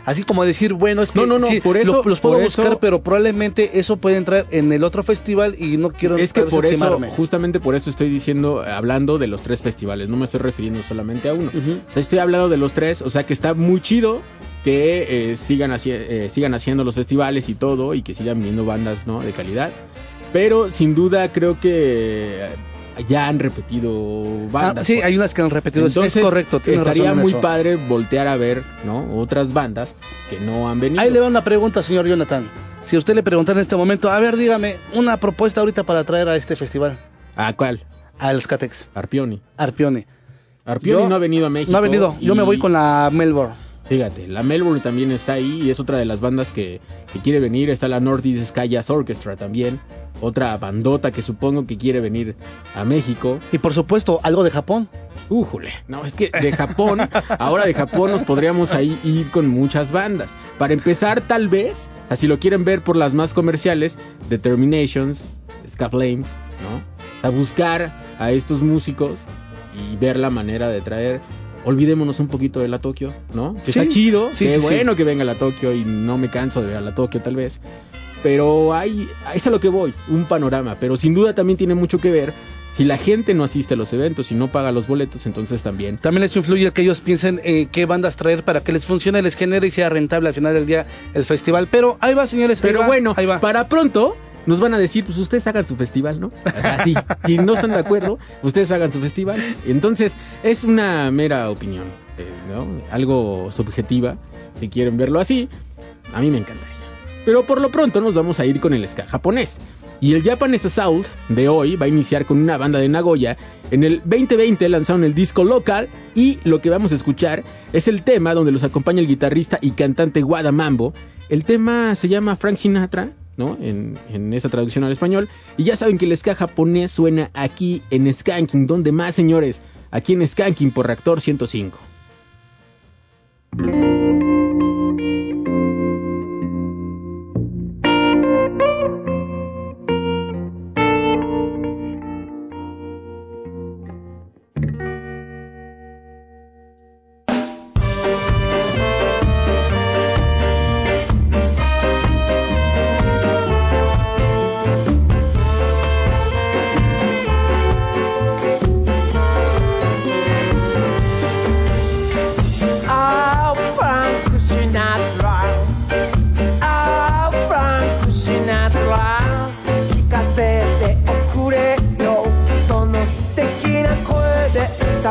Speaker 2: Así como decir, bueno, es que
Speaker 1: No, no, no,
Speaker 2: sí,
Speaker 1: por eso-
Speaker 2: lo- los puedo buscar,
Speaker 1: eso-
Speaker 2: pero probablemente eso puede entrar en el otro festival y no quiero
Speaker 1: es que por eso justamente por eso estoy diciendo hablando de los tres festivales no me estoy refiriendo solamente a uno. O sea, estoy hablando de los tres o sea que está muy chido que eh, sigan haci- eh, sigan haciendo los festivales y todo y que sigan viniendo bandas no de calidad pero sin duda creo que ya han repetido bandas
Speaker 2: Ah, sí,
Speaker 1: por
Speaker 2: hay unas que han repetido, es-
Speaker 1: Entonces,
Speaker 2: es correcto,
Speaker 1: estaría muy padre voltear a ver, ¿no? Otras bandas que no han venido.
Speaker 2: Ahí le va una pregunta, señor Jonathan. Si usted le preguntara en este momento, a ver, dígame, una propuesta ahorita para traer a este festival.
Speaker 1: ¿A cuál?
Speaker 2: Al Skatex.
Speaker 1: Arpioni.
Speaker 2: Arpione.
Speaker 1: Arpioni
Speaker 2: Yo-
Speaker 1: no ha venido a México.
Speaker 2: No ha venido, yo
Speaker 1: y-
Speaker 2: me voy con la Melbourne.
Speaker 1: Fíjate, la Melbourne también está ahí y es otra de las bandas que, que quiere venir. Está la Northeast Sky Jazz Orchestra también. Otra bandota que supongo que quiere venir a México.
Speaker 2: Y por supuesto, algo de Japón.
Speaker 1: Újule, no, es que de Japón, <laughs> ahora de Japón nos podríamos ahí ir con muchas bandas. Para empezar, tal vez, o sea, si lo quieren ver por las más comerciales, Determinations, Ska Flames, ¿no? O sea, buscar a estos músicos y ver la manera de traer. Olvidémonos un poquito de la Tokio, ¿no? Que
Speaker 2: Sí,
Speaker 1: está chido,
Speaker 2: sí,
Speaker 1: que
Speaker 2: sí, sí.
Speaker 1: bueno que venga la Tokio y no me canso de ver a la Tokio tal vez. Pero hay, es a lo que voy, un panorama. Pero sin duda también tiene mucho que ver si la gente no asiste a los eventos y no paga los boletos, entonces también.
Speaker 2: También les influye el que ellos piensen eh, qué bandas traer para que les funcione, les genere y sea rentable al final del día el festival. Pero ahí va, señores. ahí
Speaker 1: Pero
Speaker 2: va,
Speaker 1: bueno,
Speaker 2: ahí va.
Speaker 1: para pronto nos van a decir, pues ustedes hagan su festival, ¿no? O sea, sí, <laughs> si no están de acuerdo, ustedes hagan su festival. Entonces, es una mera opinión, eh, ¿no? Algo subjetiva, si quieren verlo así. A mí me encantaría. Pero por lo pronto nos vamos a ir con el ska japonés. Y el Japanese Assault de hoy va a iniciar con una banda de Nagoya. En el 2020 lanzaron el disco local y lo que vamos a escuchar es el tema donde los acompaña el guitarrista y cantante Wada Mambo. El tema se llama Frank Sinatra, ¿no? En, en esa traducción al español. Y ya saben que el ska japonés suena aquí en Skanking. ¿Dónde más, señores? Aquí en Skanking por Reactor 105.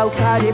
Speaker 11: calcário e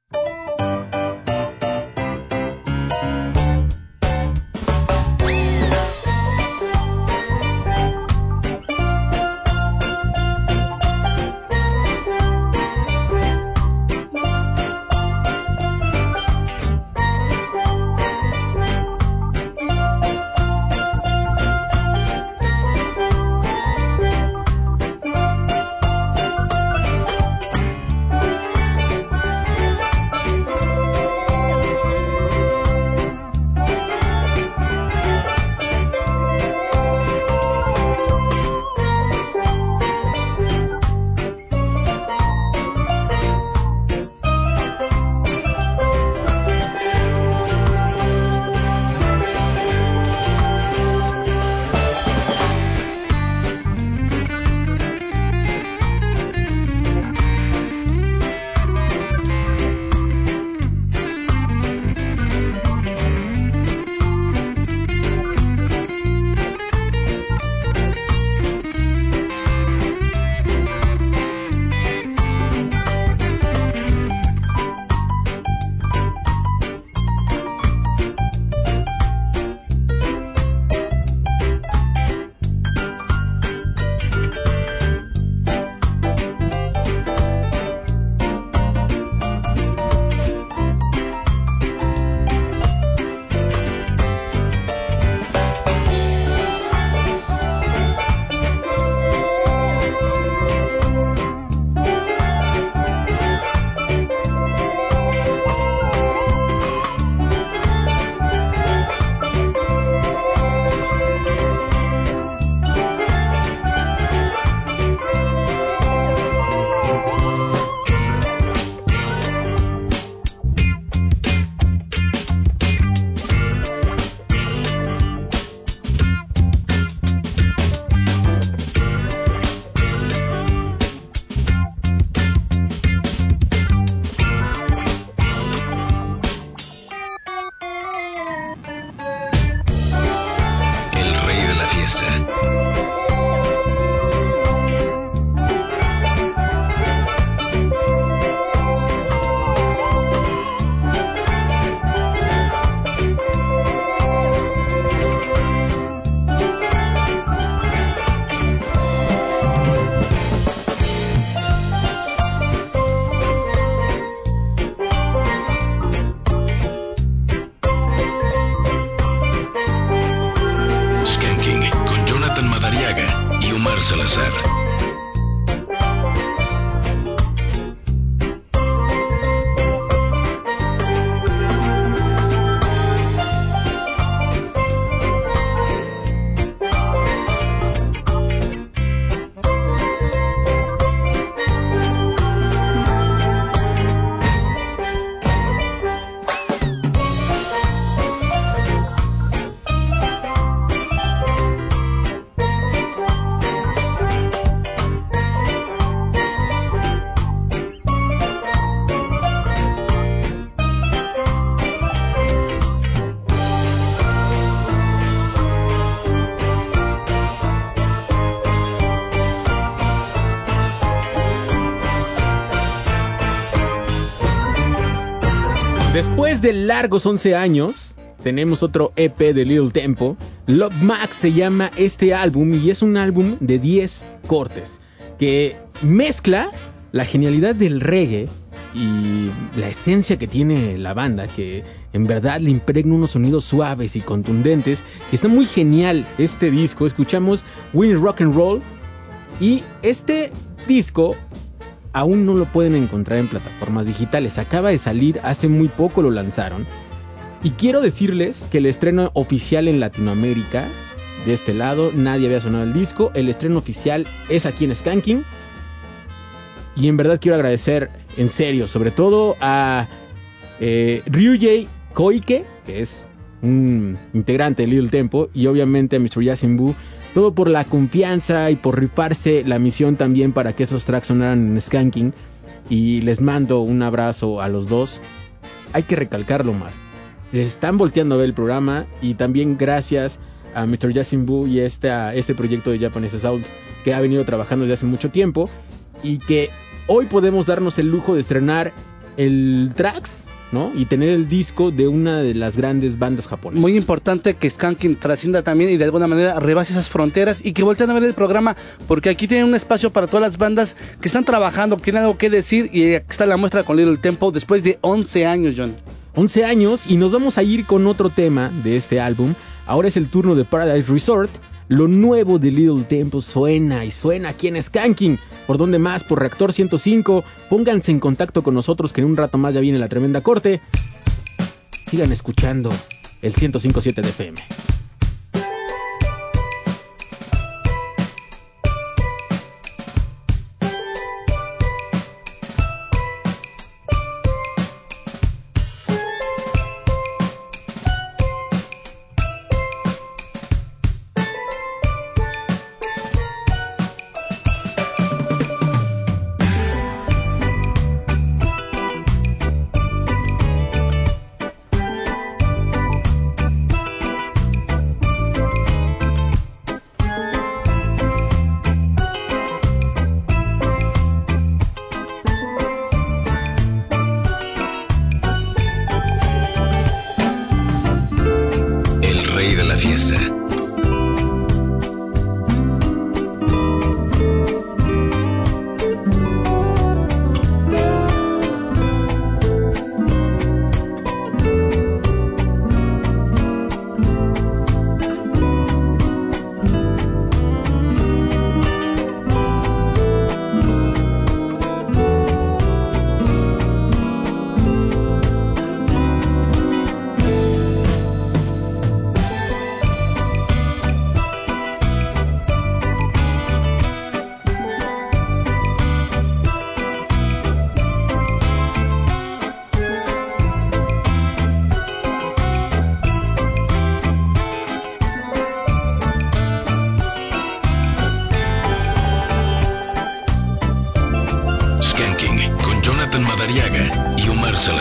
Speaker 1: De largos 11 años, tenemos otro EP de Little Tempo. Love Max se llama este álbum y es un álbum de 10 cortes que mezcla la genialidad del reggae y la esencia que tiene la banda, que en verdad le impregna unos sonidos suaves y contundentes. Está muy genial este disco. Escuchamos Win Rock and Roll y este disco aún no lo pueden encontrar en plataformas digitales. Acaba de salir, hace muy poco lo lanzaron. Y quiero decirles que el estreno oficial en Latinoamérica, de este lado, nadie había sonado el disco. El estreno oficial es aquí en Skanking. Y en verdad quiero agradecer, en serio, sobre todo a eh, Koike, que es un integrante de Little Tempo, y obviamente a Mr. Yasin todo por la confianza y por rifarse la misión también para que esos tracks sonaran en Skanking. Y les mando un abrazo a los dos. Hay que recalcarlo, Mar. Se están volteando a ver el programa y también gracias a Mr. Yasin Boo y este, a este proyecto de Japanese Sound que ha venido trabajando desde hace mucho tiempo y que hoy podemos darnos el lujo de estrenar el tracks, ¿no? Y tener el disco de una de las grandes bandas japonesas.
Speaker 2: Muy importante que Skanking trascienda también y de alguna manera rebase esas fronteras y que volteen a ver el programa, porque aquí tienen un espacio para todas las bandas que están trabajando, que tienen algo que decir y aquí está la muestra con Little Tempo después de 11 años, John.
Speaker 1: 11 años y nos vamos a ir con otro tema de este álbum. Ahora es el turno de Paradise Resort. Lo nuevo de Little Tempo suena y suena aquí en Skanking. ¿Por dónde más? Por Reactor 105. Pónganse en contacto con nosotros que en un rato más ya viene la tremenda corte. Sigan escuchando el 105.7 de FM.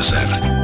Speaker 6: Y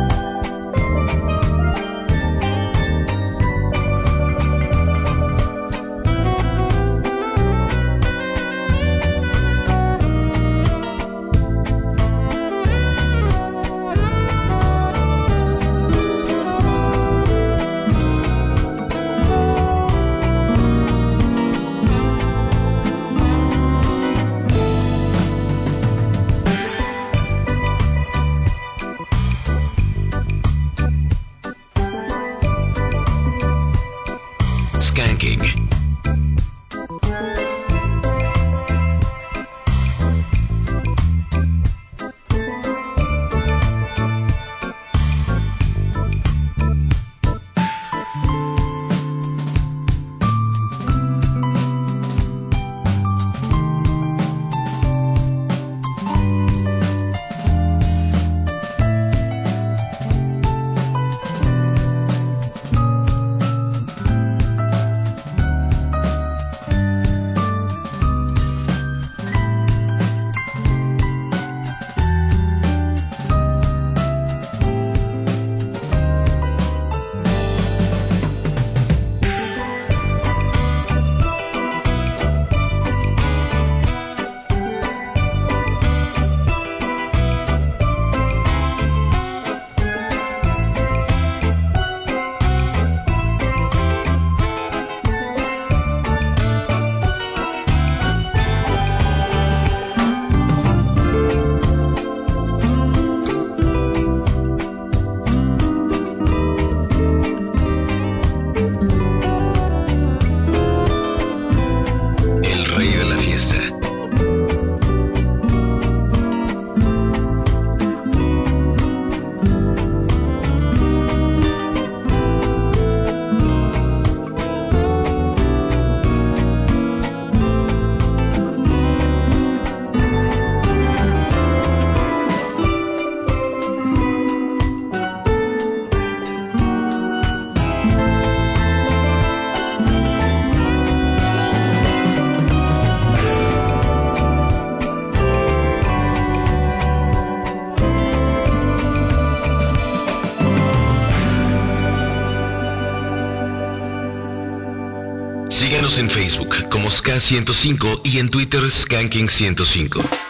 Speaker 12: 105 y en Twitter Skanking105.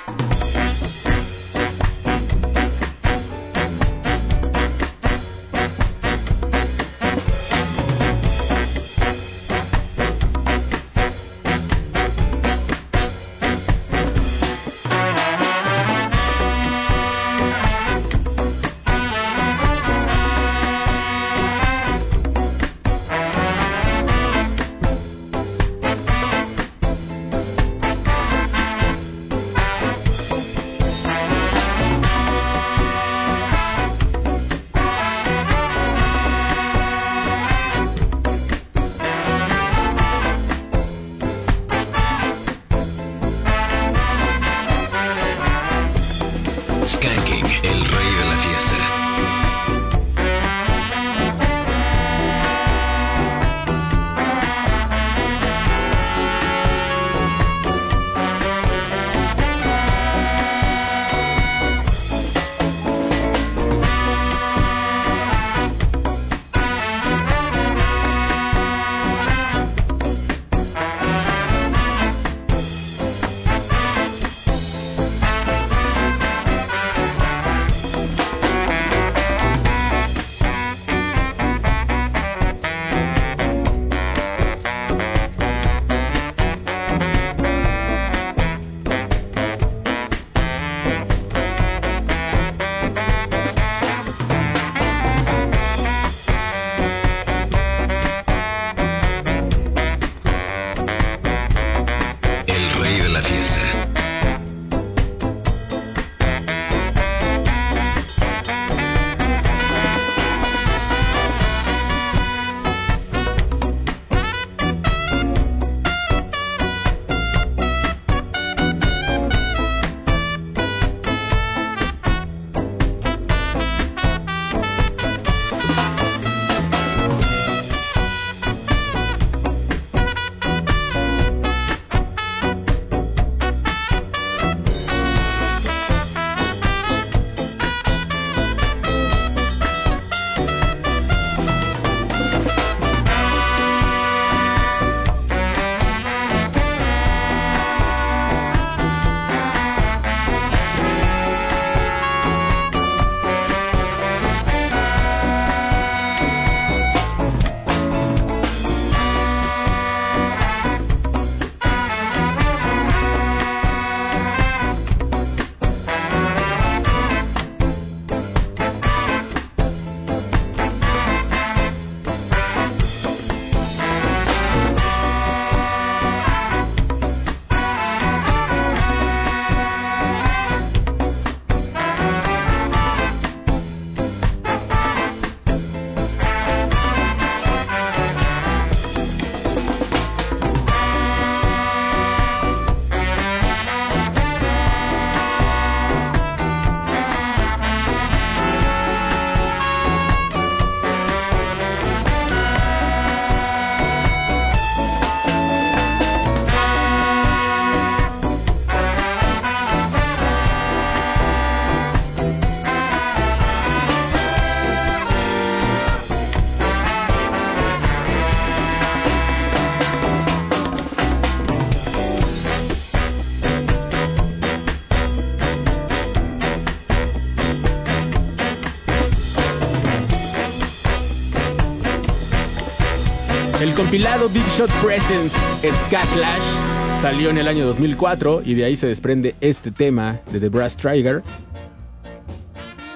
Speaker 1: Compilado Big Shot Presents Scatlash salió en el año 2004 y de ahí se desprende este tema de The Brass Trigger.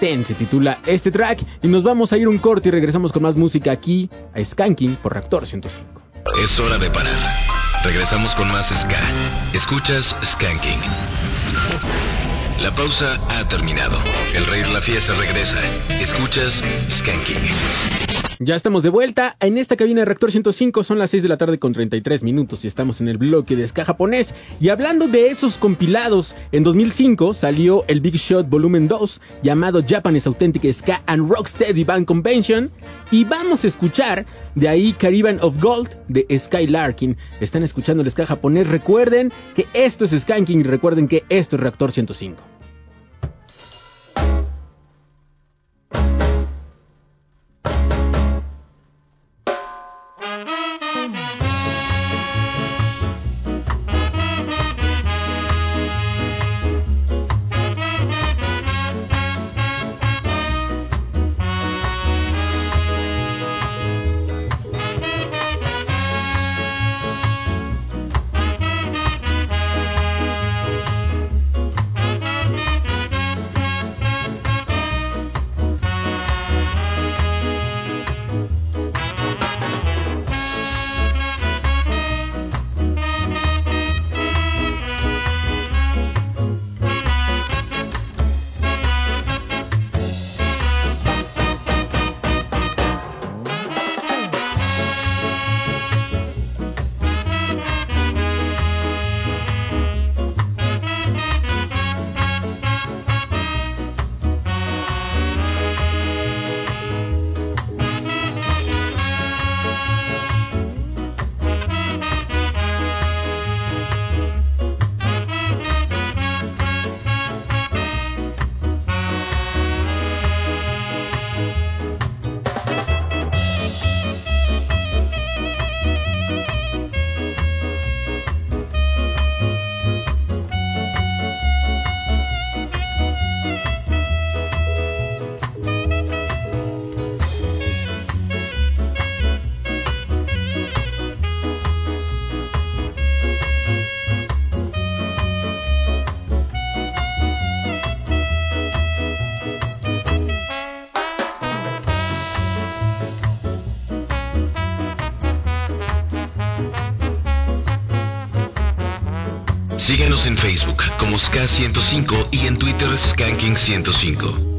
Speaker 1: Ten se titula este track y nos vamos a ir un corte y regresamos con más música aquí a Skanking por Reactor 105.
Speaker 12: Es hora de parar. Regresamos con más Ska. Escuchas Skanking. La pausa ha terminado. El rey de la fiesta regresa. Escuchas Skanking.
Speaker 1: Ya estamos de vuelta en esta cabina de Reactor 105, son las 6 de la tarde con 33 minutos y estamos en el bloque de ska japonés. Y hablando de esos compilados, en 2005 salió el Big Shot Volumen 2 llamado Japanese Authentic Ska and Rocksteady Band Convention y vamos a escuchar de ahí Caribbean of Gold de Sky Larkin. Están escuchando el ska japonés, recuerden que esto es Skanking y recuerden que esto es Reactor 105.
Speaker 12: 105 y en Twitter Skanking105.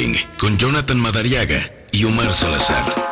Speaker 12: Skanking con Jonathan Madariaga y Omar Salazar.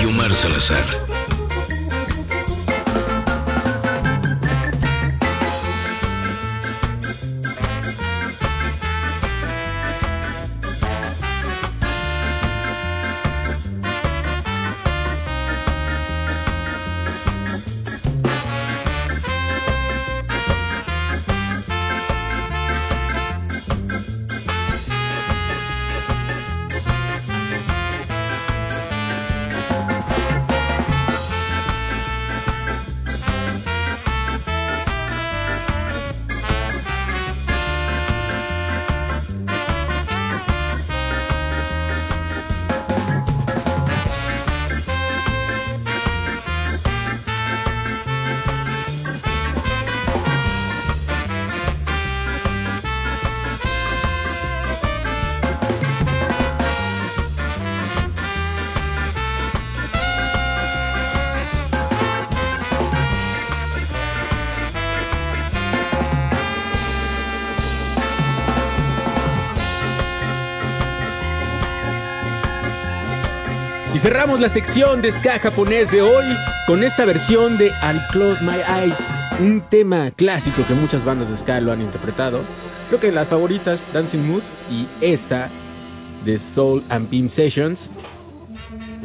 Speaker 12: Y Omar Salazar.
Speaker 1: Cerramos la sección de ska japonés de hoy con esta versión de I Close My Eyes, un tema clásico que muchas bandas de ska lo han interpretado. Creo que las favoritas, Dancing Mood y esta de Soul and Beam Sessions.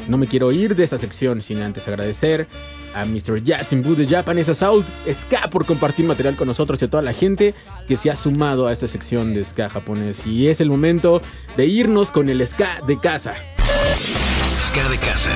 Speaker 1: No me quiero ir de esta sección sin antes agradecer a Mr. Yasin de Japanese Assault Ska por compartir material con nosotros y a toda la gente que se ha sumado a esta sección de Ska japonés. Y es el momento de irnos con el Ska de casa.
Speaker 13: Ska de casa.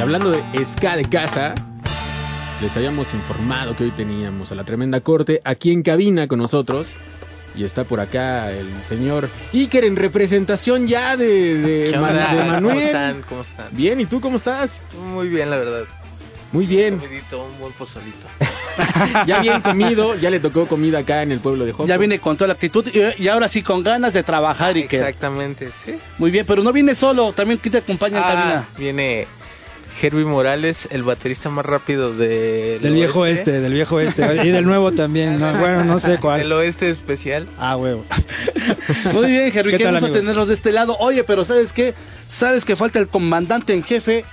Speaker 1: Hablando de ska de casa, les habíamos informado que hoy teníamos a la tremenda corte aquí en cabina con nosotros. Y está por acá el señor Iker en representación ya de, de,
Speaker 14: ¿Qué
Speaker 1: Man-
Speaker 14: onda?
Speaker 1: de
Speaker 14: ¿Cómo
Speaker 1: Manuel.
Speaker 14: están? ¿Cómo están?
Speaker 1: Bien, ¿y tú cómo estás?
Speaker 14: Muy bien, la verdad.
Speaker 1: Muy bien.
Speaker 14: Comidito, un buen pozolito. <laughs>
Speaker 1: Ya bien comido, ya le tocó comida acá en el pueblo de Joco.
Speaker 2: Ya viene con toda la actitud y, y ahora sí con ganas de trabajar y que
Speaker 14: Exactamente, sí.
Speaker 2: muy bien, pero no viene solo, también ¿quién te acompaña en
Speaker 14: Ah,
Speaker 2: cabina?
Speaker 14: viene Herbie Morales, el baterista más rápido de
Speaker 15: Del viejo este, del viejo este. Y del nuevo también. no, bueno, no sé
Speaker 14: Del
Speaker 15: cuál.
Speaker 14: oeste especial.
Speaker 15: Ah, huevo. <laughs>
Speaker 2: Muy bien, Henry,
Speaker 15: ¿Qué
Speaker 2: qué
Speaker 15: tal,
Speaker 2: gusto
Speaker 15: amigos?
Speaker 2: tenerlos de este lado. Oye, pero ¿sabes qué? ¿Sabes que falta el comandante en jefe,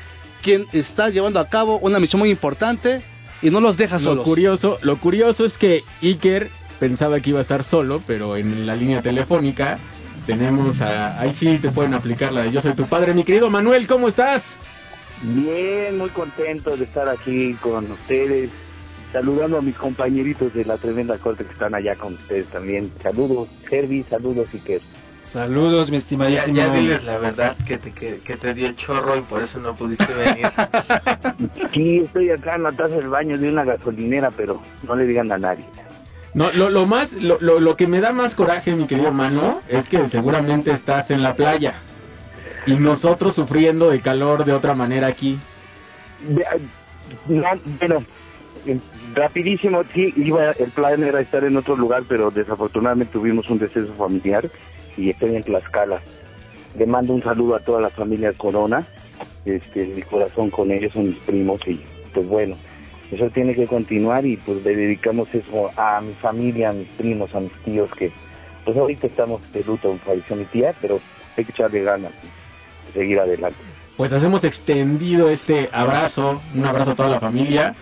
Speaker 2: quien está llevando a cabo una misión muy importante y no los deja
Speaker 1: Lo
Speaker 2: solos?
Speaker 1: curioso, lo curioso es que Iker pensaba que iba a estar solo, pero en la línea telefónica tenemos a... Ahí sí te pueden aplicar la de Yo soy tu padre. Mi querido Manuel, ¿cómo estás?
Speaker 10: Bien, muy contento de estar aquí con ustedes, saludando a mis compañeritos de la tremenda corte que están allá con ustedes también. Saludos, Herbie, saludos, Iker.
Speaker 15: Saludos, mi
Speaker 14: Ya,
Speaker 15: estimadísimo.
Speaker 14: ya diles la verdad que te, que, que te dio el chorro y por eso no pudiste venir. <laughs>
Speaker 10: Sí, estoy acá en la taza del baño de una gasolinera, pero no le digan a nadie.
Speaker 1: No, lo, lo más, lo, lo, lo que me da más coraje, mi querido Mano, es que seguramente estás en la playa y nosotros sufriendo de calor de otra manera aquí.
Speaker 10: Na- bueno, rapidísimo, sí, iba, el plan era estar en otro lugar, pero desafortunadamente tuvimos un deceso familiar y estoy en Tlaxcala. Le mando un saludo a toda la familia Corona, este, mi corazón con ellos, son mis primos y pues bueno, eso tiene que continuar y pues le dedicamos eso a mi familia, a mis primos, a mis tíos que pues ahorita estamos de luto, falleció mi tía, pero hay que echarle ganas y seguir adelante.
Speaker 1: Pues hacemos extendido este abrazo, un abrazo a toda la familia.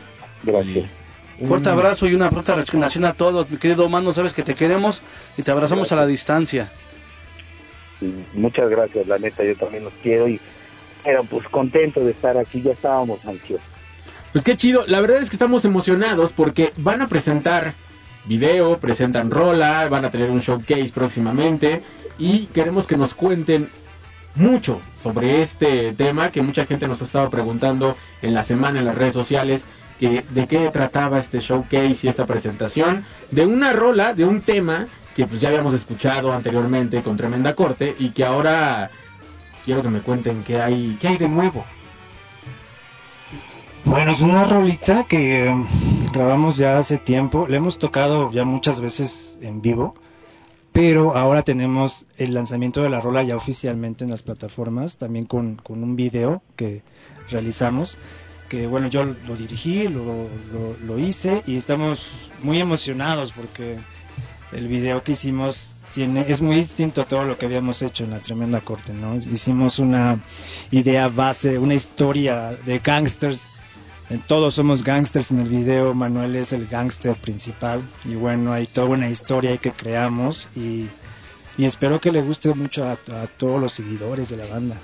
Speaker 10: Gracias.
Speaker 2: Un fuerte abrazo y una pronta resignación a todos, mi querido Mano, sabes que te queremos y te abrazamos a la distancia.
Speaker 10: Muchas gracias, la neta, yo también los quiero y pero pues contento de estar aquí, ya estábamos ansiosos.
Speaker 1: Pues qué chido, la verdad es que estamos emocionados porque van a presentar video, presentan rola, van a tener un showcase próximamente y queremos que nos cuenten mucho sobre este tema que mucha gente nos ha estado preguntando en la semana en las redes sociales que de qué trataba este showcase y esta presentación de una rola, de un tema que pues ya habíamos escuchado anteriormente con tremenda corte y que ahora quiero que me cuenten qué hay, qué hay de nuevo.
Speaker 15: Bueno, es una rolita que eh, grabamos ya hace tiempo. La hemos tocado ya muchas veces en vivo. Pero ahora tenemos el lanzamiento de la rola ya oficialmente en las plataformas. También con, un video que realizamos. Que bueno, yo lo dirigí, lo, lo, lo hice. Y estamos muy emocionados porque el video que hicimos tiene es muy distinto a todo lo que habíamos hecho en la tremenda corte, ¿no? Hicimos una idea base, una historia de gangsters. Eh, Todos somos gangsters en el video, Manuel es el gangster principal y bueno, hay toda una historia ahí que creamos y, y espero que le guste mucho a, a todos los seguidores de la banda.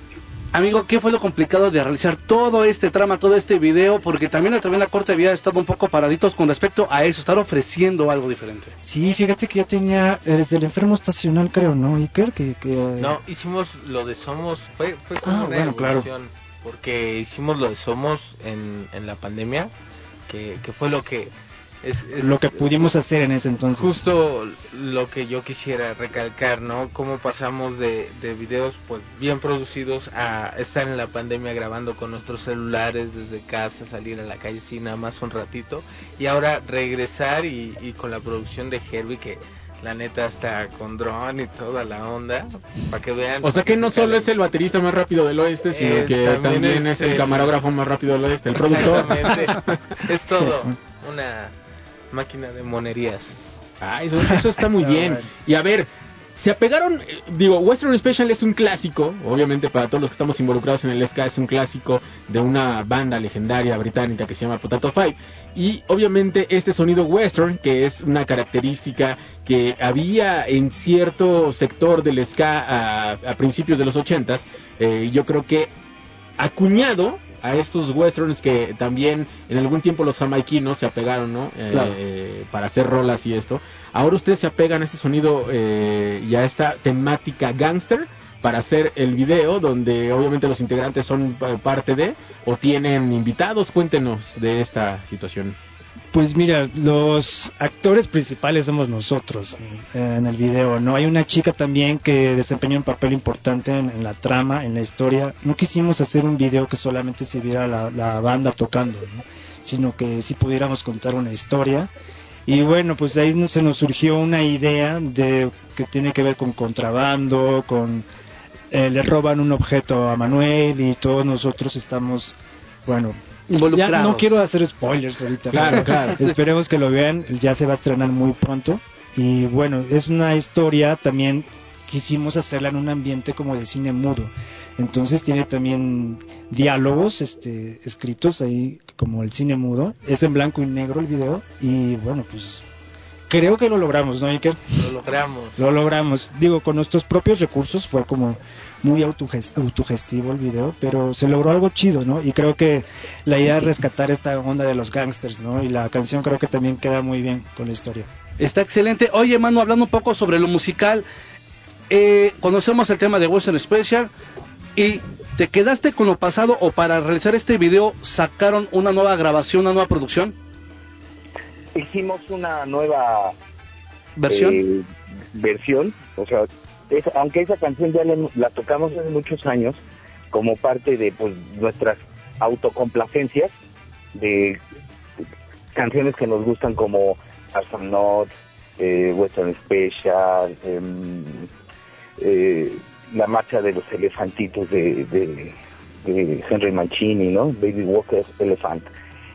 Speaker 2: Amigo, ¿qué fue lo complicado de realizar todo este trama, todo este video? Porque también la tremenda corte había estado un poco paraditos con respecto a eso, estar ofreciendo algo diferente.
Speaker 15: Sí, fíjate que ya tenía eh, desde el enfermo estacional creo, ¿no, Iker? Que, que,
Speaker 14: No, hicimos lo de Somos, fue, fue como
Speaker 15: Ah,
Speaker 14: una
Speaker 15: bueno, claro.
Speaker 14: Porque hicimos lo de Somos en, en la pandemia, que, que fue lo que es, es
Speaker 15: lo que pudimos hacer en ese entonces.
Speaker 14: justo lo que yo quisiera recalcar, ¿no? Cómo pasamos de, de videos pues bien producidos a estar en la pandemia grabando con nuestros celulares desde casa, salir a la calle sin nada más un ratito y ahora regresar y, y con la producción de Herbie que la neta está con dron y toda la onda para que vean.
Speaker 1: O sea que no solo es el baterista más rápido del oeste, sino
Speaker 14: Eh,
Speaker 1: que
Speaker 14: también
Speaker 1: también,
Speaker 14: es
Speaker 1: es el camarógrafo más rápido del oeste, el productor.
Speaker 14: Exactamente. <laughs> es todo
Speaker 1: Sí.
Speaker 14: una máquina de monerías.
Speaker 1: Ah, eso, eso está muy <laughs> bien. Y a ver, se apegaron, eh, digo, Western Special es un clásico, obviamente para todos los que estamos involucrados en el ska es un clásico de una banda legendaria británica que se llama Potato Five. Y obviamente este sonido western, que es una característica que había en cierto sector del ska a, principios de los ochentas, eh, yo creo que acuñado a estos westerns que también en algún tiempo los jamaiquinos se apegaron, ¿no? Eh,
Speaker 2: Claro.
Speaker 1: para hacer rolas y esto. Ahora ustedes se apegan a ese sonido eh, y a esta temática gangster para hacer el video, donde obviamente los integrantes son eh, parte de, o tienen invitados. Cuéntenos de esta situación.
Speaker 15: Pues mira, los actores principales somos nosotros eh, en el video, ¿no? Hay una chica también que desempeña un papel importante en, la trama, en la historia. No quisimos hacer un video que solamente se viera la, banda tocando, ¿no? Sino que sí pudiéramos contar una historia. Y bueno, pues ahí se nos surgió una idea de que tiene que ver con contrabando, con eh, le roban un objeto a Manuel y todos nosotros estamos, bueno, ya no quiero hacer spoilers ahorita.
Speaker 1: Claro, claro. <laughs>
Speaker 15: Esperemos que lo vean, ya se va a estrenar muy pronto. Y bueno, es una historia también quisimos hacerla en un ambiente como de cine mudo. Entonces tiene también diálogos este, escritos ahí como el cine mudo. Es en blanco y negro el video. Y bueno, pues creo que lo logramos, ¿no, Iker?
Speaker 14: Lo logramos.
Speaker 15: Lo logramos. Digo, con nuestros propios recursos fue como muy autoges- autogestivo el video, pero se logró algo chido, ¿no? Y creo que la idea es rescatar esta onda de los gangsters, ¿no? Y la canción creo que también queda muy bien con la historia.
Speaker 2: Está excelente. Oye, Manu, hablando un poco sobre lo musical, eh, conocemos el tema de Western Special y te quedaste con lo pasado o para realizar este video sacaron una nueva grabación, una nueva producción,
Speaker 10: Hicimos una nueva
Speaker 2: versión.
Speaker 10: eh, versión, o sea, esa- aunque esa canción ya la, la tocamos hace muchos años como parte de pues nuestras autocomplacencias de canciones que nos gustan como Arson Not, eh, Western Special, em, eh, la marcha de los elefantitos de, de, de Henry Mancini, ¿no? Baby Walker Elephant.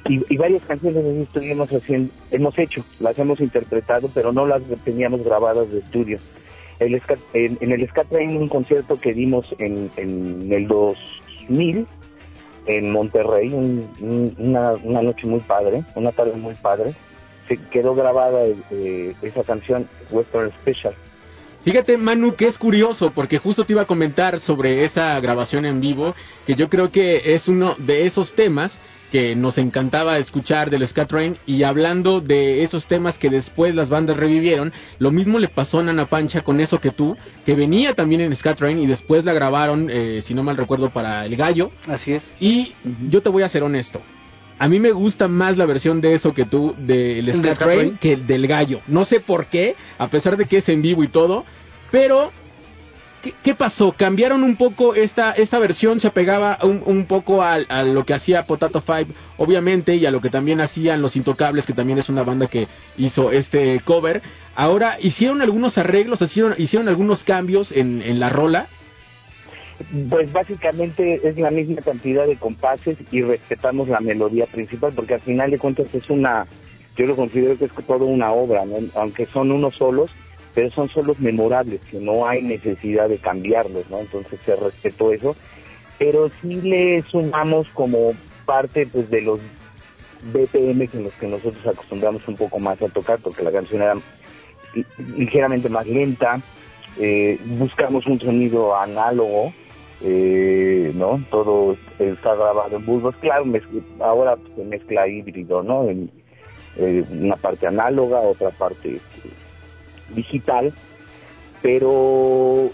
Speaker 10: Y, y varias canciones así estuvimos haciendo, hemos hecho, las hemos interpretado, pero no las teníamos grabadas de estudio. El ska- en, en el Ska Train, un concierto que dimos en, en el 2000 en Monterrey, un- un- una, una noche muy padre, una tarde muy padre, se quedó grabada eh, esa canción Western Special.
Speaker 1: Fíjate, Manu, que es curioso, porque justo te iba a comentar sobre esa grabación en vivo, que yo creo que es uno de esos temas que nos encantaba escuchar del Scat Train, y hablando de esos temas que después las bandas revivieron, lo mismo le pasó a Nana Pancha con eso que tú, que venía también en Scat Train y después la grabaron, eh, si no mal recuerdo, para El Gallo.
Speaker 2: Así es.
Speaker 1: Y yo te voy a ser honesto. A mí me gusta más la versión de eso que tú, del
Speaker 2: ¿El
Speaker 1: Scat
Speaker 2: de Scat
Speaker 1: Train, que el del gallo. No sé por qué, a pesar de que es en vivo y todo, pero ¿qué, pasó? Cambiaron un poco esta, esta versión, se apegaba un, un poco a, lo que hacía Potato Five, obviamente, y a lo que también hacían Los Intocables, que también es una banda que hizo este cover. Ahora hicieron algunos arreglos, hicieron, hicieron algunos cambios en, en la rola.
Speaker 10: Pues básicamente es la misma cantidad de compases y respetamos la melodía principal porque al final de cuentas es una, yo lo considero que es toda una obra, aunque son unos solos, pero son solos memorables, que no hay necesidad de cambiarlos, ¿no? Entonces se respetó eso, pero sí le sumamos como parte pues de los BPM en los que nosotros acostumbramos un poco más a tocar porque la canción era li- ligeramente más lenta, eh, buscamos un sonido análogo, eh, ¿no? Todo está grabado en bulbos, claro, ahora se mezcla híbrido, ¿no? En, eh, una parte análoga, otra parte este, digital, pero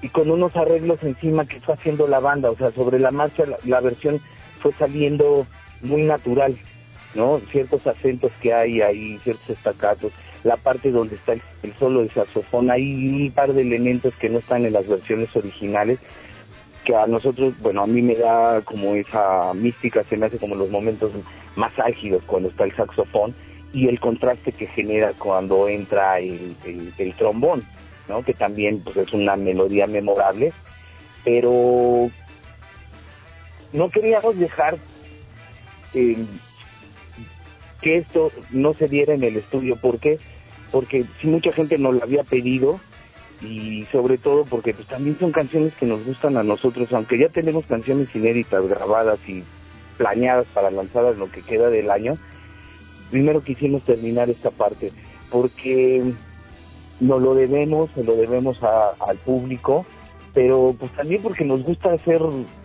Speaker 10: y con unos arreglos encima que fue haciendo la banda, o sea, sobre la marcha la, la versión fue saliendo muy natural, ¿no? Ciertos acentos que hay ahí, ciertos estacatos, la parte donde está el, solo de saxofón, hay un par de elementos que no están en las versiones originales, que a nosotros, bueno, a mí me da como esa mística, se me hace como los momentos más álgidos cuando está el saxofón y el contraste que genera cuando entra el, el- trombón, ¿no? Que también pues, es una melodía memorable, pero no queríamos dejar eh, que esto no se diera en el estudio. ¿Por qué? Porque si mucha gente nos lo había pedido y sobre todo porque pues también son canciones que nos gustan a nosotros, aunque ya tenemos canciones inéditas grabadas y planeadas para lanzadas lo que queda del año, primero quisimos terminar esta parte porque nos lo debemos, se lo debemos a- al público, pero pues también porque nos gusta hacer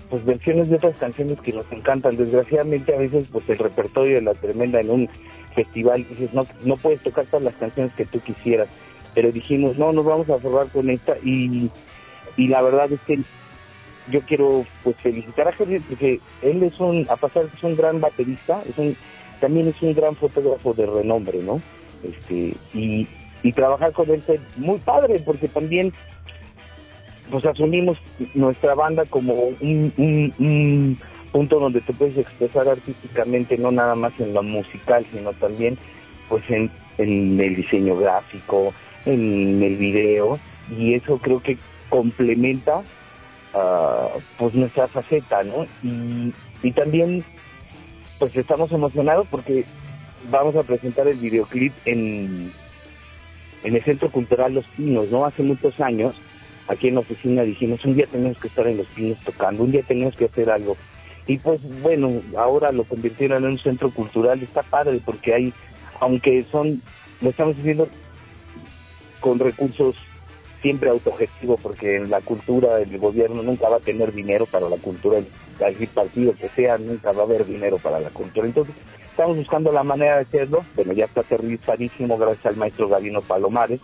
Speaker 10: pues versiones de otras canciones que nos encantan. Desgraciadamente a veces pues el repertorio de la tremenda en un festival dices no no puedes tocar todas las canciones que tú quisieras, pero dijimos no nos vamos a forrar con esta y y la verdad es que yo quiero pues felicitar a Henry porque él es un, a que es un gran baterista, es un, también es un gran fotógrafo de renombre, ¿no? Este, y, y trabajar con él fue muy padre porque también pues asumimos nuestra banda como un, un- un punto donde te puedes expresar artísticamente, no nada más en lo musical, sino también pues en, en el diseño gráfico, en el video, y eso creo que complementa ah, pues nuestra faceta, ¿no? Y, y también pues estamos emocionados porque vamos a presentar el videoclip en, en el Centro Cultural Los Pinos, ¿no? Hace muchos años, aquí en la oficina dijimos, un día tenemos que estar en Los Pinos tocando, un día tenemos que hacer algo. Y pues bueno, ahora lo convirtieron en un centro cultural, está padre porque hay, aunque son, lo estamos haciendo con recursos siempre autogestivos, porque en la cultura el gobierno nunca va a tener dinero para la cultura, el partido que sea, nunca va a haber dinero para la cultura. Entonces, estamos buscando la manera de hacerlo. Bueno, ya está aterrizadísimo gracias al maestro Gavino Palomares,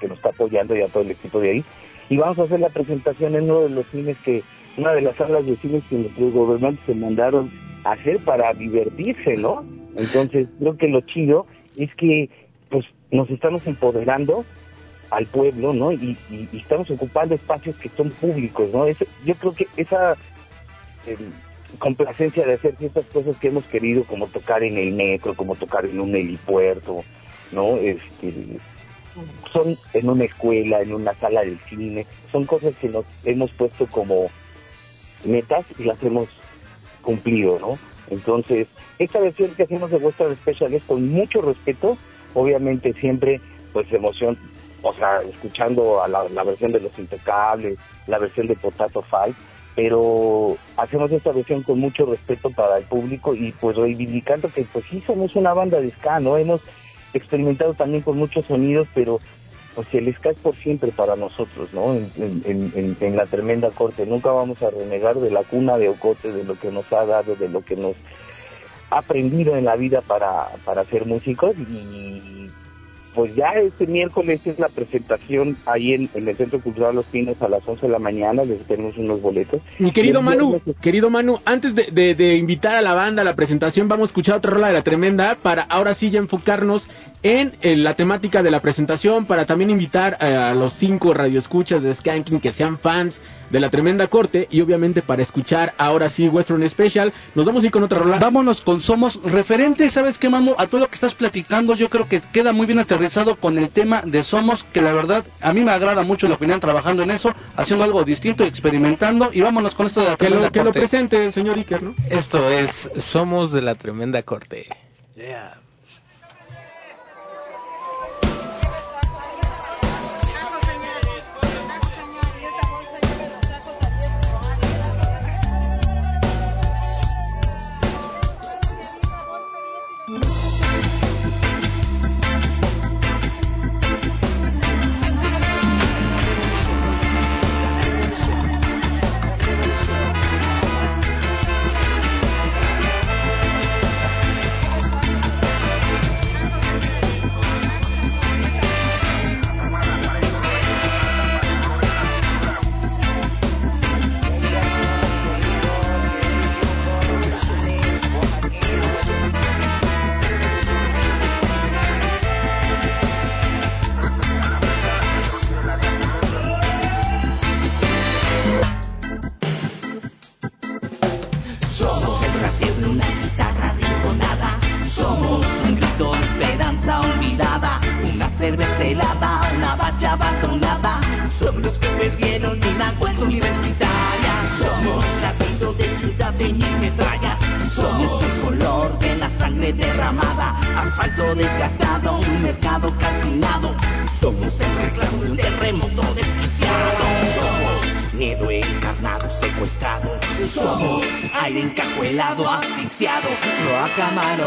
Speaker 10: que nos está apoyando y a todo el equipo de ahí. Y vamos a hacer la presentación en uno de los cines que, una de las salas de cines que nuestros gobernantes se mandaron a hacer para divertirse, ¿no? Entonces, creo que lo chido es que, pues, nos estamos empoderando al pueblo, ¿no? Y, y- y estamos ocupando espacios que son públicos, ¿no? Eso- yo creo que esa eh, complacencia de hacer ciertas cosas que hemos querido, como tocar en el metro, como tocar en un helipuerto, ¿no? Este, son en una escuela, en una sala de cine, son cosas que nos hemos puesto como metas y las hemos cumplido, ¿no? Entonces, esta versión que hacemos de Western Special es con mucho respeto, obviamente siempre, pues emoción, o sea, escuchando a la, la versión de Los Intocables, la versión de Potato Fight, pero hacemos esta versión con mucho respeto para el público y pues reivindicando que pues sí somos una banda de ska, ¿no? Hemos experimentado también con muchos sonidos, pero pues el ska es por siempre para nosotros, ¿no? En- en- en- en la tremenda corte. Nunca vamos a renegar de la cuna de Ocote, de lo que nos ha dado, de lo que nos ha aprendido en la vida para, para ser músicos y pues ya este miércoles es la presentación ahí en, en el Centro Cultural Los Pinos a las 11 de la mañana, les tenemos unos boletos.
Speaker 1: Mi querido Manu,
Speaker 10: viernes-
Speaker 1: querido Manu, antes de, de- de invitar a la banda a la presentación, vamos a escuchar otra rola de la tremenda para ahora sí ya enfocarnos en, en la temática de la presentación, para también invitar eh, a los cinco radioescuchas de Skanking que sean fans de la tremenda corte y obviamente para escuchar ahora sí Western Special. Nos vamos a ir con otra rola.
Speaker 2: Vámonos con Somos referente, ¿sabes qué, Manu? A todo lo que estás platicando, yo creo que queda muy bien aterrizado con el tema de Somos, que la verdad a mí me agrada mucho la opinión trabajando en eso, haciendo algo distinto, experimentando, y vámonos con esto de la
Speaker 1: Que lo,
Speaker 2: tremenda
Speaker 1: que lo
Speaker 2: corte.
Speaker 1: presente el señor Iker, ¿no?
Speaker 14: Esto es Somos de la Tremenda Corte.
Speaker 16: Somos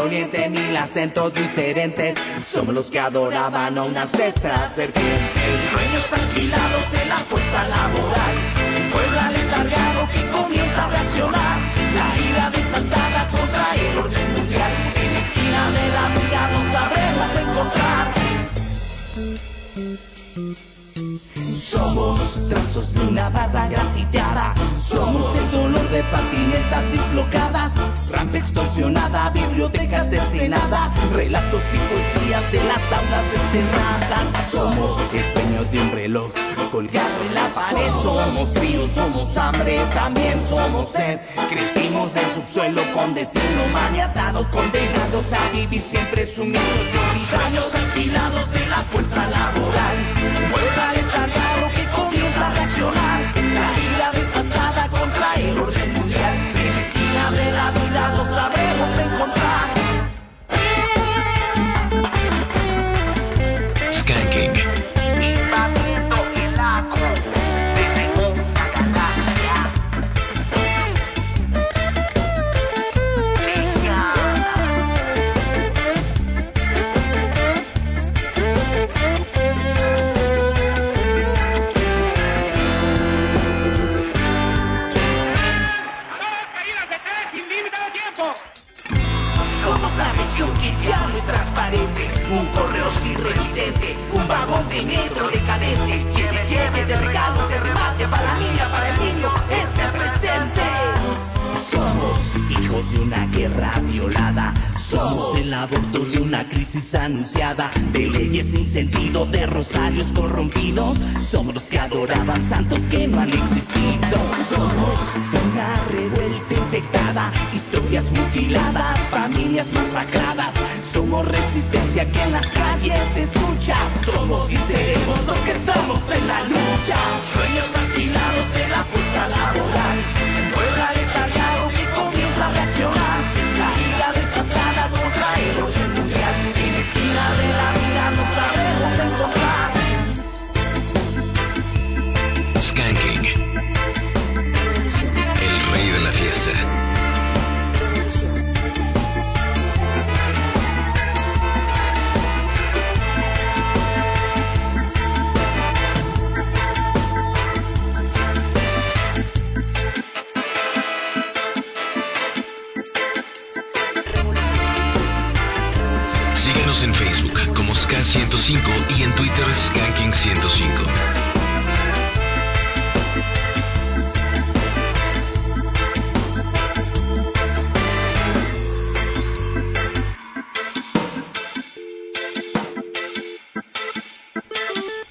Speaker 16: oriente, mil acentos diferentes. Somos los que adoraban a una ancestra serpiente. Sueños alquilados de la fuerza laboral. Un pueblo aletargado que comienza a reaccionar. Camionetas dislocadas, rampa extorsionada, bibliotecas cercenadas, relatos y poesías de las aulas desterradas. Somos el de un reloj colgado en la pared. Somos frío, somos hambre, también somos sed. Crecimos en subsuelo con destino maniatado, condenados a vivir siempre sumisos y olvidados, afilados de la fuerza laboral. Que comienza a reaccionar. Anunciada, de leyes sin sentido, de rosarios corrompidos, somos los que adoraban santos que no han existido. Somos una revuelta infectada, historias mutiladas, familias masacradas, somos resistencia que en las calles se escucha, somos y seremos los que estamos en la lucha, sueños alquilados de la fuerza laboral, pueblo aletargado
Speaker 6: Ska105 y en Twitter Skanking105.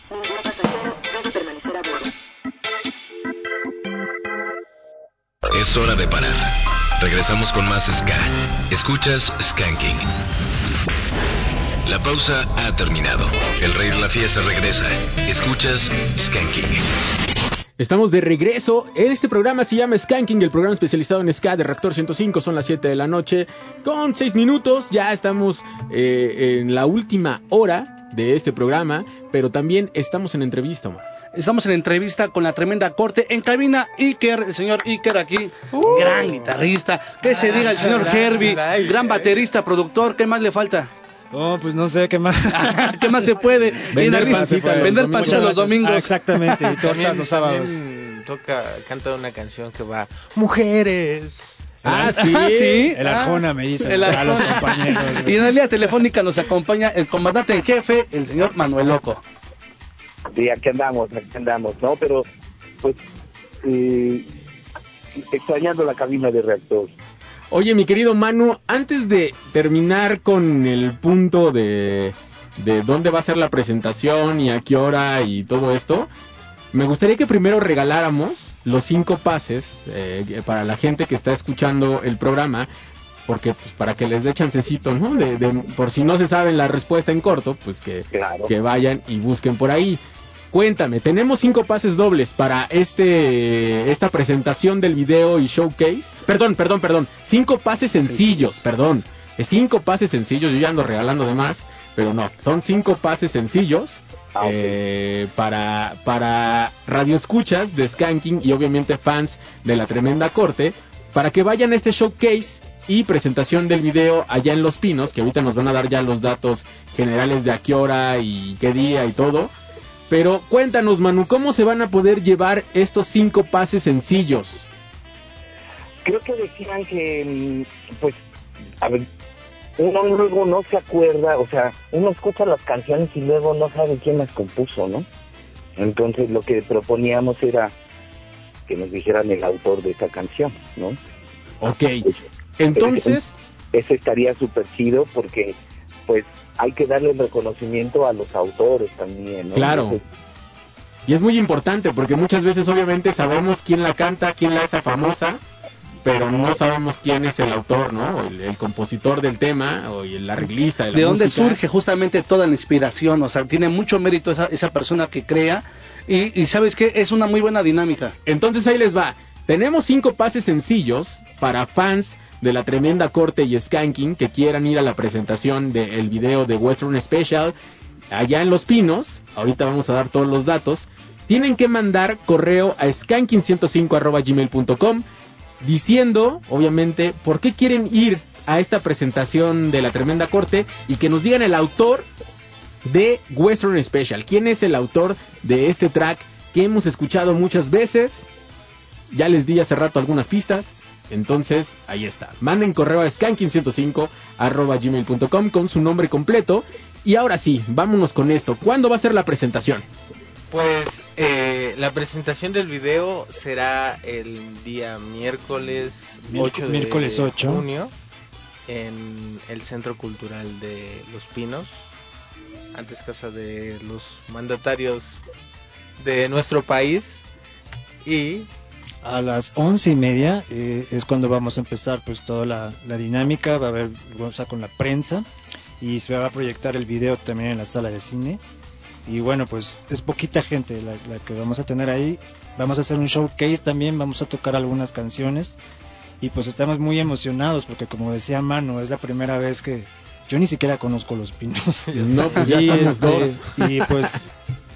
Speaker 12: Ningún pasajero debe permanecer a bordo.
Speaker 6: Es hora de parar. Regresamos con más Ska. Escuchas Skanking. La pausa ha terminado. El rey de la fiesta regresa. Escuchas Skanking.
Speaker 1: Estamos de regreso. Este programa se llama Skanking, el programa especializado en Ska de Reactor 105. Son las 7 de la noche con 6 minutos. Ya estamos eh, en la última hora de este programa, pero también estamos en entrevista, Omar.
Speaker 2: Estamos en entrevista con la tremenda corte en cabina Iker, el señor Iker aquí, gran guitarrista. Que se diga el señor Herbie, gran baterista, productor, ¿qué más le falta?
Speaker 15: Oh, pues no sé qué más. <laughs>
Speaker 2: ¿Qué más se puede?
Speaker 1: Vender pancita los
Speaker 2: vender
Speaker 1: domingos.
Speaker 2: pancita los domingos.
Speaker 15: Ah, exactamente, y tortas
Speaker 14: También-
Speaker 15: los sábados.
Speaker 14: toca, canta una canción que va Mujeres.
Speaker 1: Ah, sí.
Speaker 2: Ah, sí.
Speaker 15: El Arjona me dice
Speaker 2: El
Speaker 15: a los compañeros.
Speaker 2: Y en la línea telefónica nos acompaña el comandante en jefe, el señor Manuel Loco.
Speaker 10: Sí, aquí andamos, aquí andamos, ¿no? Pero, pues, eh, extrañando la cabina de reactor.
Speaker 1: Oye, mi querido Manu, antes de terminar con el punto de, de dónde va a ser la presentación y a qué hora y todo esto, me gustaría que primero regaláramos los cinco pases eh, para la gente que está escuchando el programa, porque pues para que les dé chancecito, ¿no? De, de- por si no se saben la respuesta en corto, pues que, que vayan y busquen por ahí. Cuéntame, tenemos cinco pases dobles para este esta presentación del video y showcase. Perdón, perdón, perdón. Cinco pases sencillos, perdón. Cinco pases sencillos, yo ya ando regalando de más, pero no, son cinco pases sencillos eh, para, para radioescuchas de Skanking y obviamente fans de la tremenda corte, para que vayan a este showcase y presentación del video allá en Los Pinos, que ahorita nos van a dar ya los datos generales de a qué hora y qué día y todo. Pero cuéntanos, Manu, ¿cómo se van a poder llevar estos cinco pases sencillos?
Speaker 10: Creo que decían que, mm, pues, a ver, uno luego no se acuerda, o sea, uno escucha las canciones y luego no sabe quién las compuso, ¿no? Entonces lo que proponíamos era que nos dijeran el autor de esta canción, ¿no?
Speaker 1: Ok, entonces...
Speaker 10: Eso estaría súper chido porque pues hay que darle el reconocimiento a los autores también, ¿no?
Speaker 1: Claro.
Speaker 10: Entonces,
Speaker 1: Y es muy importante porque muchas veces obviamente sabemos quién la canta, quién la hace famosa, pero no sabemos quién es el autor, ¿no? El, el compositor del tema o el arreglista de la
Speaker 2: ¿De dónde
Speaker 1: música.
Speaker 2: surge justamente toda la inspiración? O sea, tiene mucho mérito esa, esa persona que crea y, y sabes que es una muy buena dinámica.
Speaker 1: Entonces ahí les va. Tenemos cinco pases sencillos para fans de la tremenda corte y skanking que quieran ir a la presentación del video de Western Special allá en Los Pinos. Ahorita vamos a dar todos los datos. Tienen que mandar correo a skanking105.gmail.com diciendo, obviamente, por qué quieren ir a esta presentación de la tremenda corte y que nos digan el autor de Western Special. ¿Quién es el autor de este track que hemos escuchado muchas veces? Ya les di hace rato algunas pistas. Entonces, ahí está. Manden correo a skanking105 arroba gmail.com con su nombre completo. Y ahora sí, vámonos con esto. ¿Cuándo va a ser la presentación?
Speaker 14: Pues eh, la presentación del video será el día miércoles
Speaker 15: Miérc-
Speaker 14: 8 de
Speaker 15: miércoles 8.
Speaker 14: junio en el Centro Cultural de Los Pinos, antes casa de los mandatarios de nuestro país. Y
Speaker 15: A las once y media eh, es cuando vamos a empezar pues toda la, la dinámica, va a haber, vamos a con la prensa y se va a proyectar el video también en la sala de cine. Y bueno, pues es poquita gente la, la que vamos a tener ahí. Vamos a hacer un showcase también, vamos a tocar algunas canciones y pues estamos muy emocionados porque como decía Manu, es la primera vez que yo ni siquiera conozco los pinos. <laughs>
Speaker 1: No, pues ya
Speaker 15: Y,
Speaker 1: somos
Speaker 15: este,
Speaker 1: dos.
Speaker 15: Y pues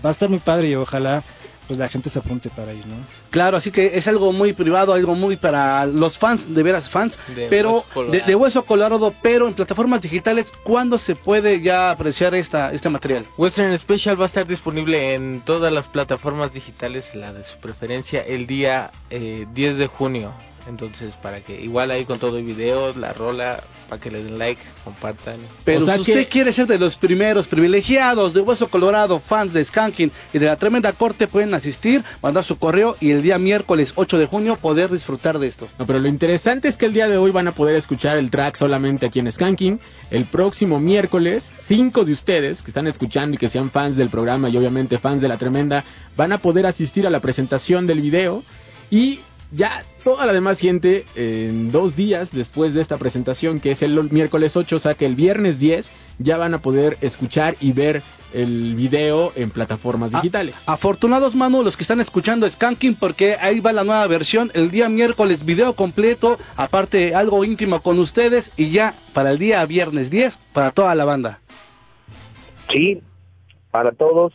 Speaker 15: va a estar muy padre y ojalá pues la gente se apunte para ir, ¿no?
Speaker 2: Claro, así que es algo muy privado, algo muy para los fans, de veras fans,
Speaker 15: De
Speaker 2: pero
Speaker 15: Hueso
Speaker 2: de Hueso Colorado, pero en plataformas digitales, ¿cuándo se puede ya apreciar esta este material?
Speaker 14: Western Special va a estar disponible en todas las plataformas digitales, la de su preferencia, el día eh, 10 de junio. Entonces, para que igual ahí con todo el video, la rola, para que le den like, compartan.
Speaker 2: Pero si usted quiere ser de los primeros privilegiados de Hueso Colorado, fans de Skanking y de la tremenda corte, pueden asistir, mandar su correo y el día miércoles 8 de junio poder disfrutar de esto.
Speaker 1: No, pero lo interesante es que el día de hoy van a poder escuchar el track solamente aquí en Skanking. El próximo miércoles, cinco de ustedes que están escuchando y que sean fans del programa y obviamente fans de la tremenda, van a poder asistir a la presentación del video y ya toda la demás gente en dos días después de esta presentación que es el miércoles 8, o sea que el viernes 10 ya van a poder escuchar y ver el video en plataformas digitales.
Speaker 2: Afortunados, Manu, los que están escuchando Skanking, porque ahí va la nueva versión. El día miércoles, video completo, aparte algo íntimo con ustedes, y ya para el día viernes 10, para toda la banda.
Speaker 10: Sí, para todos,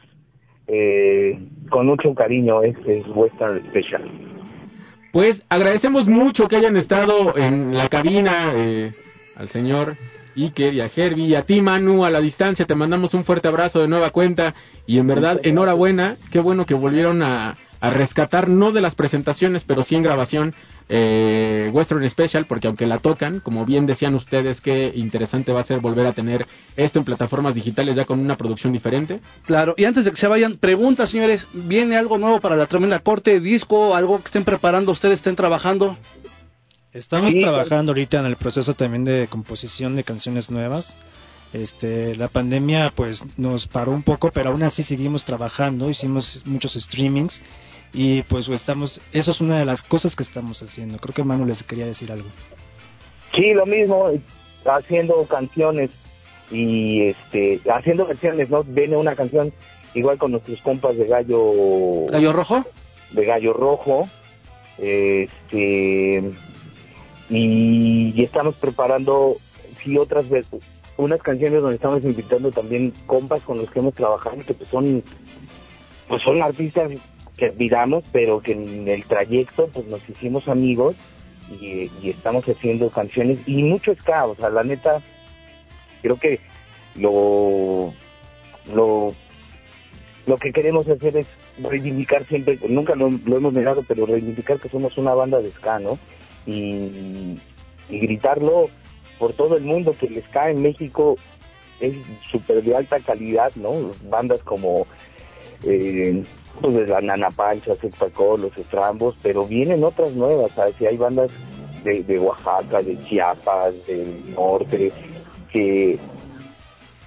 Speaker 10: eh, con mucho cariño, este es Western Special.
Speaker 1: Pues agradecemos mucho que hayan estado en la cabina eh, al señor Iker y a Herbie y a ti Manu a la distancia. Te mandamos un fuerte abrazo de nueva cuenta y en verdad enhorabuena. Qué bueno que volvieron a, a rescatar, no de las presentaciones, pero sí en grabación eh, Western Special, porque aunque la tocan, como bien decían ustedes, qué interesante va a ser volver a tener esto en plataformas digitales ya con una producción diferente.
Speaker 2: Claro, y antes de que se vayan, pregunta, señores, ¿viene algo nuevo para la tremenda corte? ¿Disco? ¿Algo que estén preparando ustedes, estén trabajando?
Speaker 15: Estamos
Speaker 2: Sí,
Speaker 15: trabajando ahorita en el proceso también de composición de canciones nuevas. Este, la pandemia pues nos paró un poco, pero aún así seguimos trabajando, hicimos muchos streamings y pues estamos, eso es una de las cosas que estamos haciendo. Creo que Manu les quería decir algo.
Speaker 10: Sí, lo mismo, haciendo canciones y este haciendo versiones, ¿no? Viene una canción igual con nuestros compas de Gallo
Speaker 2: ¿Gallo Rojo?
Speaker 10: De Gallo Rojo. Este y, y estamos preparando sí otras ve- unas canciones donde estamos invitando también compas con los que hemos trabajado que pues son pues son artistas que admiramos pero que en el trayecto pues nos hicimos amigos y, estamos haciendo canciones y mucho ska, o sea, la neta, creo que lo, lo, lo que queremos hacer es reivindicar siempre, nunca lo, lo hemos negado, pero reivindicar que somos una banda de ska, ¿no? Y, y gritarlo por todo el mundo, que el ska en México es súper de alta calidad, ¿no? Bandas como eh, pues la Nana Pancha, Secpacol, los Estrambos, pero vienen otras nuevas, ¿sabes? Hay bandas de, de Oaxaca, de Chiapas, del norte, que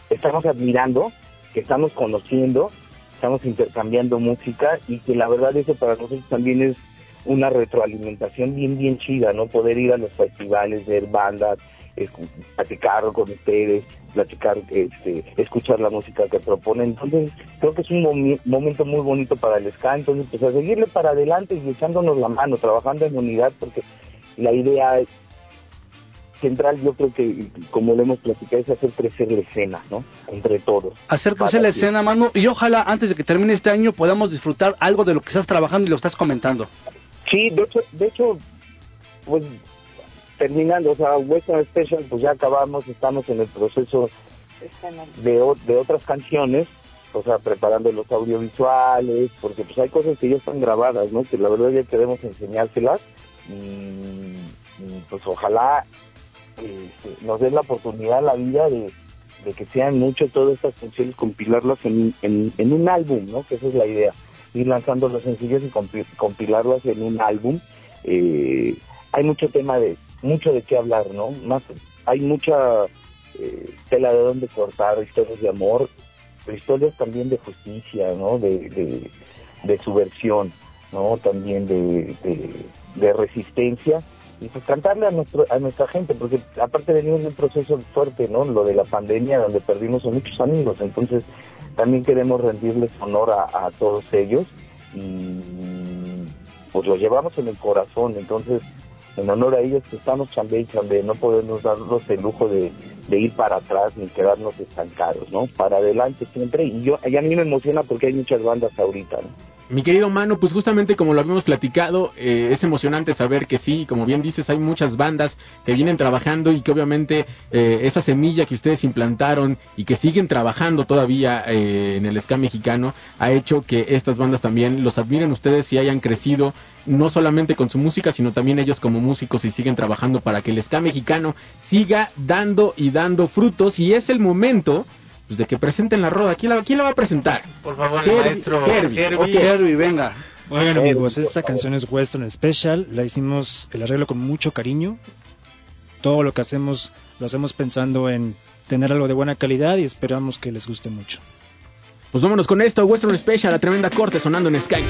Speaker 10: estamos admirando, que estamos conociendo, estamos intercambiando música y que la verdad eso para nosotros también es una retroalimentación bien, bien chida, ¿no? Poder ir a los festivales, ver bandas, escu- platicar con ustedes, platicar, este, escuchar la música que proponen. Entonces, creo que es un momento muy bonito para el ska, entonces, pues a seguirle para adelante y echándonos la mano, trabajando en unidad, porque la idea central, yo creo que, como lo hemos platicado, es hacer crecer la escena, ¿no? Entre todos.
Speaker 2: Hacer crecer la escena, mano, y ojalá antes de que termine este año podamos disfrutar algo de lo que estás trabajando y lo estás comentando.
Speaker 10: Sí, de hecho, de hecho, pues terminando, o sea, Western Special, pues ya acabamos, estamos en el proceso de, o- de otras canciones, o sea, preparando los audiovisuales, porque pues hay cosas que ya están grabadas, ¿no? Que la verdad ya queremos enseñárselas y, y, pues ojalá este, nos den la oportunidad la vida de, de que sean mucho todas estas canciones, compilarlas en, en, en un álbum, ¿no? Que esa es la idea, ir lanzando los sencillos y compi- compilarlas en un álbum. Eh, hay mucho tema de, mucho de qué hablar, ¿no? Más, hay mucha eh, tela de dónde cortar, historias de amor, pero historias también de justicia, ¿no? De, de, de subversión, ¿no? También de, de, resistencia y pues cantarle a nuestro a nuestra gente porque aparte venimos de un proceso fuerte no lo de la pandemia donde perdimos a muchos amigos entonces también queremos rendirles honor a, todos ellos y pues los llevamos en el corazón entonces en honor a ellos que estamos chambe y chambe no podemos darnos el lujo de, de ir para atrás ni quedarnos estancados no para adelante siempre y yo y a mí me emociona porque hay muchas bandas ahorita ¿no?
Speaker 1: Mi querido Mano, pues justamente como lo habíamos platicado, eh, es emocionante saber que sí, como bien dices, hay muchas bandas que vienen trabajando y que obviamente eh, esa semilla que ustedes implantaron y que siguen trabajando todavía eh, en el ska mexicano ha hecho que estas bandas también los admiren ustedes y hayan crecido no solamente con su música, sino también ellos como músicos y siguen trabajando para que el ska mexicano siga dando y dando frutos. Y es el momento pues, de que presenten la roda. ¿Quién la, quién la va a presentar?
Speaker 14: Por favor,
Speaker 1: Herbie,
Speaker 14: maestro
Speaker 1: Herbie,
Speaker 14: Herbie.
Speaker 1: ok.
Speaker 2: Herbie, venga.
Speaker 15: Oigan amigos, esta canción es Western Special, la hicimos el arreglo con mucho cariño. Todo lo que hacemos lo hacemos pensando en tener algo de buena calidad y esperamos que les guste mucho.
Speaker 1: Pues vámonos con esto, Western Special, la tremenda corte sonando en Sky.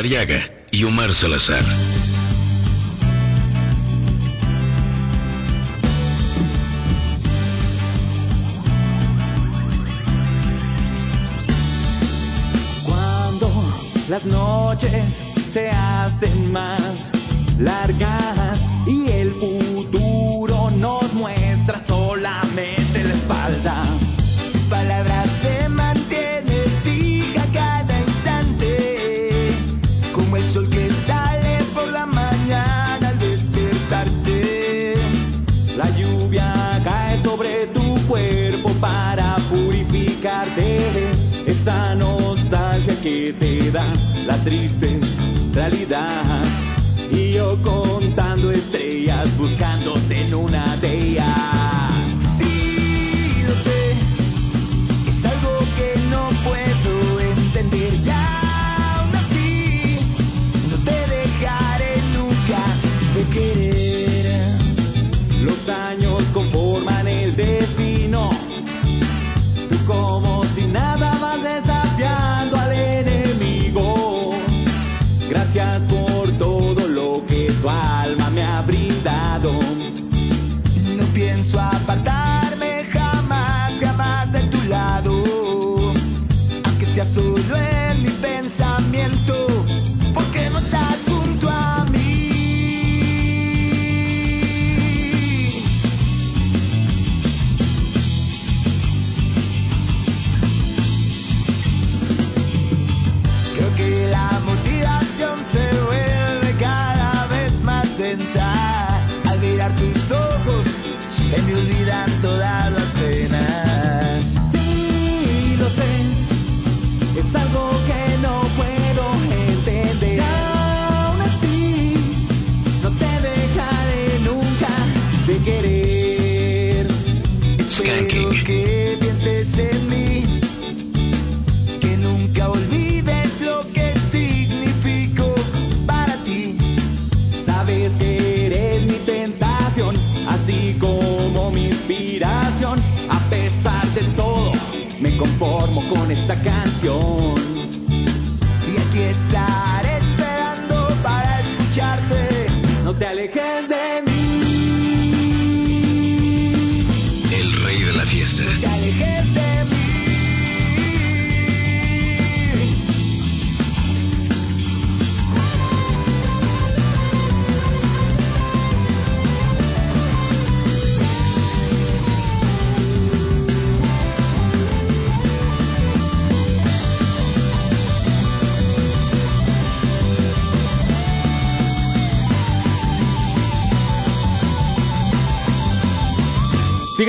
Speaker 6: Madariaga y Omar Salazar.
Speaker 17: Cuando las noches se hacen más largas y el Esa nostalgia que te da la triste realidad. Y yo contando estrellas, buscándote en una de ellas.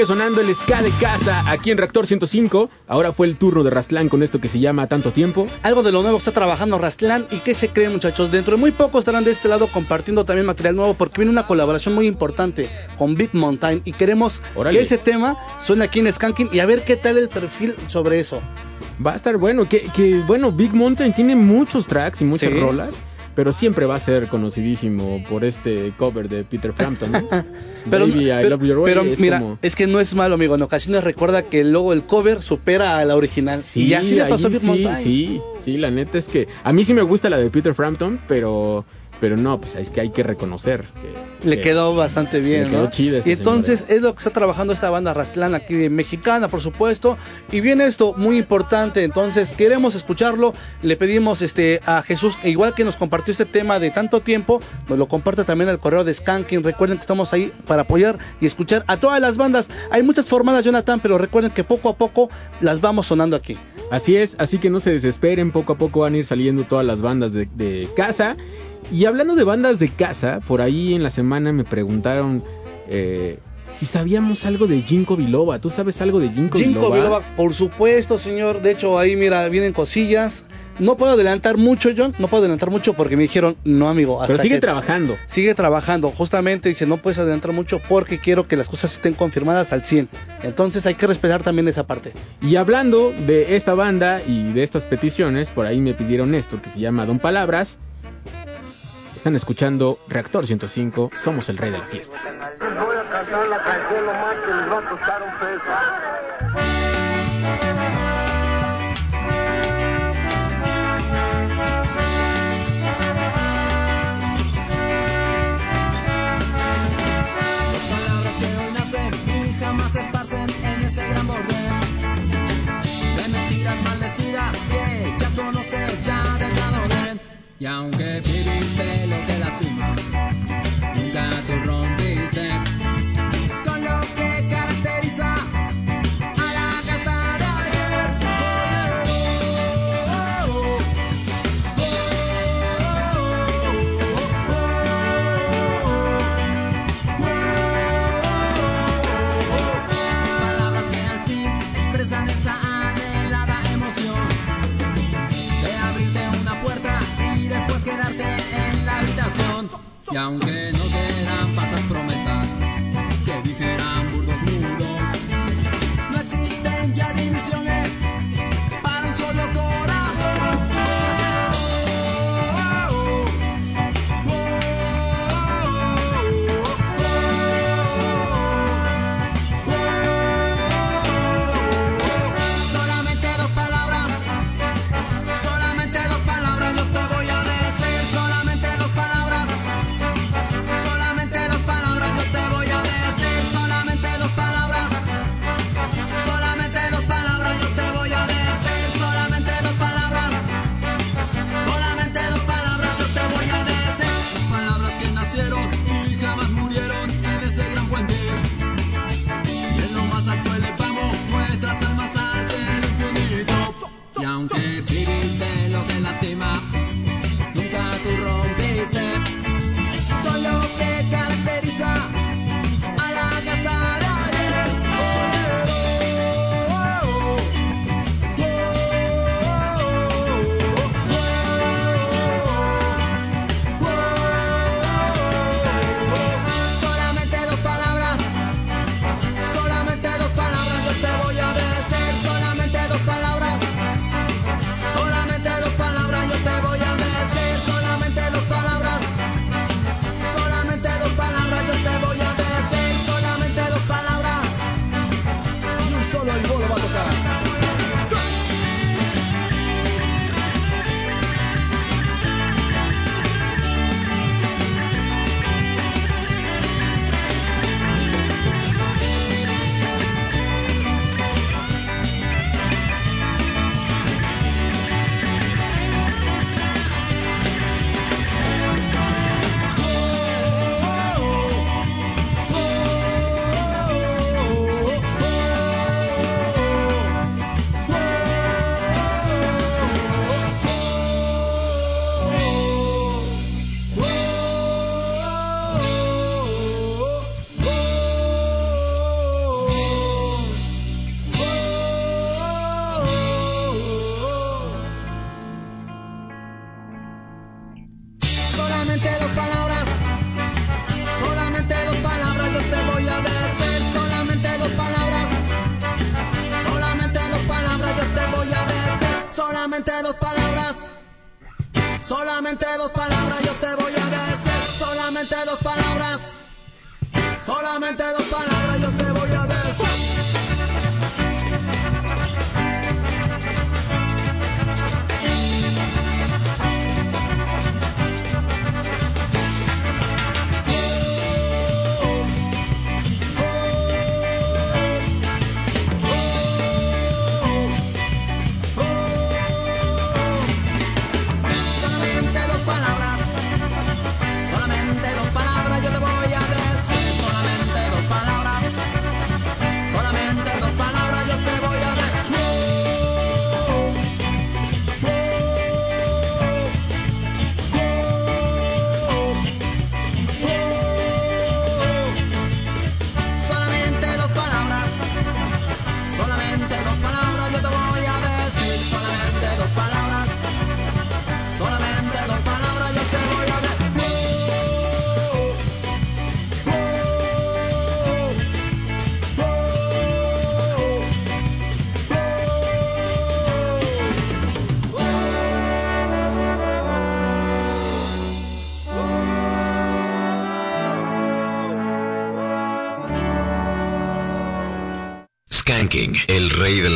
Speaker 1: Sigue sonando el ska de casa aquí en Reactor 105. Ahora fue el turno de Rastlán con esto que se llama Tanto Tiempo.
Speaker 2: Algo de lo nuevo está trabajando Rastlán y qué se cree muchachos. Dentro de muy poco estarán de este lado compartiendo también material nuevo porque viene una colaboración muy importante con Big Mountain y queremos que ese tema suene aquí en Skanking y a ver qué tal el perfil sobre eso.
Speaker 1: Va a estar bueno. Que, que bueno, Big Mountain tiene muchos tracks y muchas
Speaker 2: Sí.
Speaker 1: rolas. Pero siempre va a ser conocidísimo por este cover de Peter Frampton. ¿no? <laughs>
Speaker 2: Pero,
Speaker 1: Baby, I
Speaker 2: pero-
Speaker 1: love your way.
Speaker 2: pero
Speaker 1: es
Speaker 2: mira,
Speaker 1: como-
Speaker 2: es que no es malo, amigo. En ocasiones recuerda que luego el cover supera a la original.
Speaker 1: Sí,
Speaker 2: y así le pasó a
Speaker 1: sí, sí, sí, la neta es que a mí sí me gusta la de Peter Frampton, pero pero no, pues es que hay que reconocer que
Speaker 2: Le
Speaker 1: que-
Speaker 2: quedó bastante bien,
Speaker 1: le quedó esta
Speaker 2: y entonces es lo que está trabajando esta banda Rastlán aquí de mexicana, por supuesto. Y viene esto muy importante, entonces queremos escucharlo. Le pedimos este a Jesús, e igual que nos compartió este tema de tanto tiempo, nos lo comparte también al correo de Skanking. Recuerden que estamos ahí para apoyar y escuchar a todas las bandas. Hay muchas formadas, Jonathan, pero recuerden que poco a poco las vamos sonando aquí.
Speaker 1: Así es, así que no se desesperen, poco a poco van a ir saliendo todas las bandas de, de casa. Y hablando de bandas de casa, por ahí en la semana me preguntaron eh, si sabíamos algo de Jinko Biloba. ¿Tú sabes algo de Jinko,
Speaker 2: Jinko
Speaker 1: Biloba?
Speaker 2: Biloba, por supuesto, señor. De hecho, ahí mira, vienen cosillas. No puedo adelantar mucho, John. No puedo adelantar mucho porque me dijeron, no, amigo.
Speaker 1: Pero sigue
Speaker 2: que-
Speaker 1: trabajando.
Speaker 2: Sigue trabajando. Justamente dice, no puedes adelantar mucho porque quiero que las cosas estén confirmadas al 100. Entonces hay que respetar también esa parte.
Speaker 1: Y hablando de esta banda y de estas peticiones, por ahí me pidieron esto que se llama Don Palabras. Están escuchando Reactor 105, somos el rey de la fiesta.
Speaker 18: Les voy a cantar la canción nomás que les va a costar un peso.
Speaker 19: jamás se esparcen en ese gran borde de mentiras maldecidas que ya conocer ya de y aunque viviste lo que lastima, Y aunque no eran falsas promesas que dijeran burdos muros, no existen ya divisiones.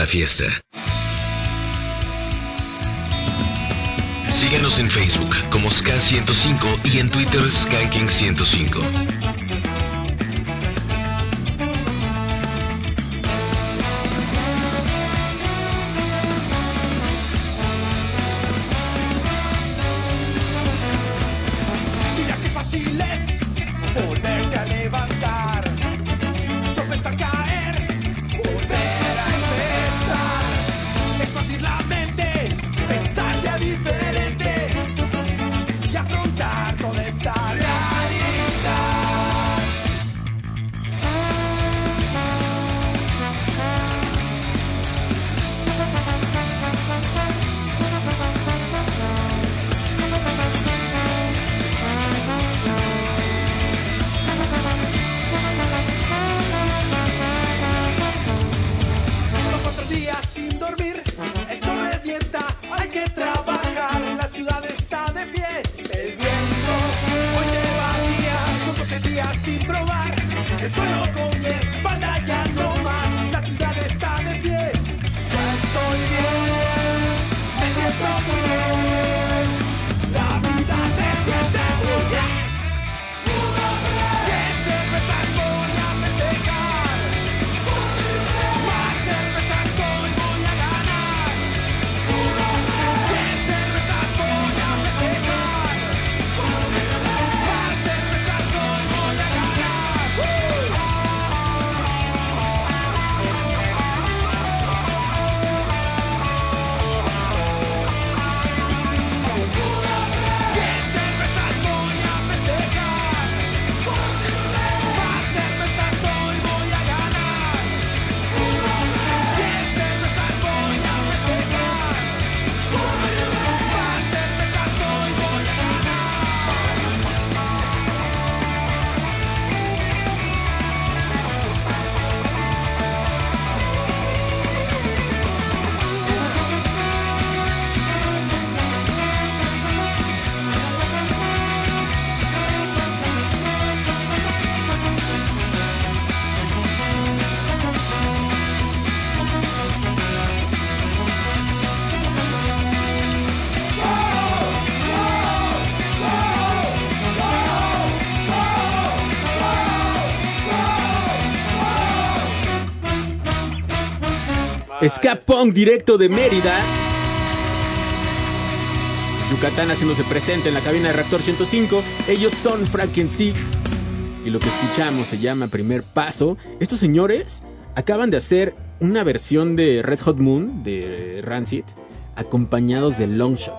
Speaker 6: fiesta. Síguenos en Facebook como Ska105 y en Twitter Skanking105.
Speaker 1: Ska directo de Mérida. Yucatán haciéndose presente en la cabina de Reactor 105. Ellos son Franken Six. Y lo que escuchamos se llama Primer Paso. Estos señores acaban de hacer una versión de Red Hot Moon de Rancid acompañados de Longshot.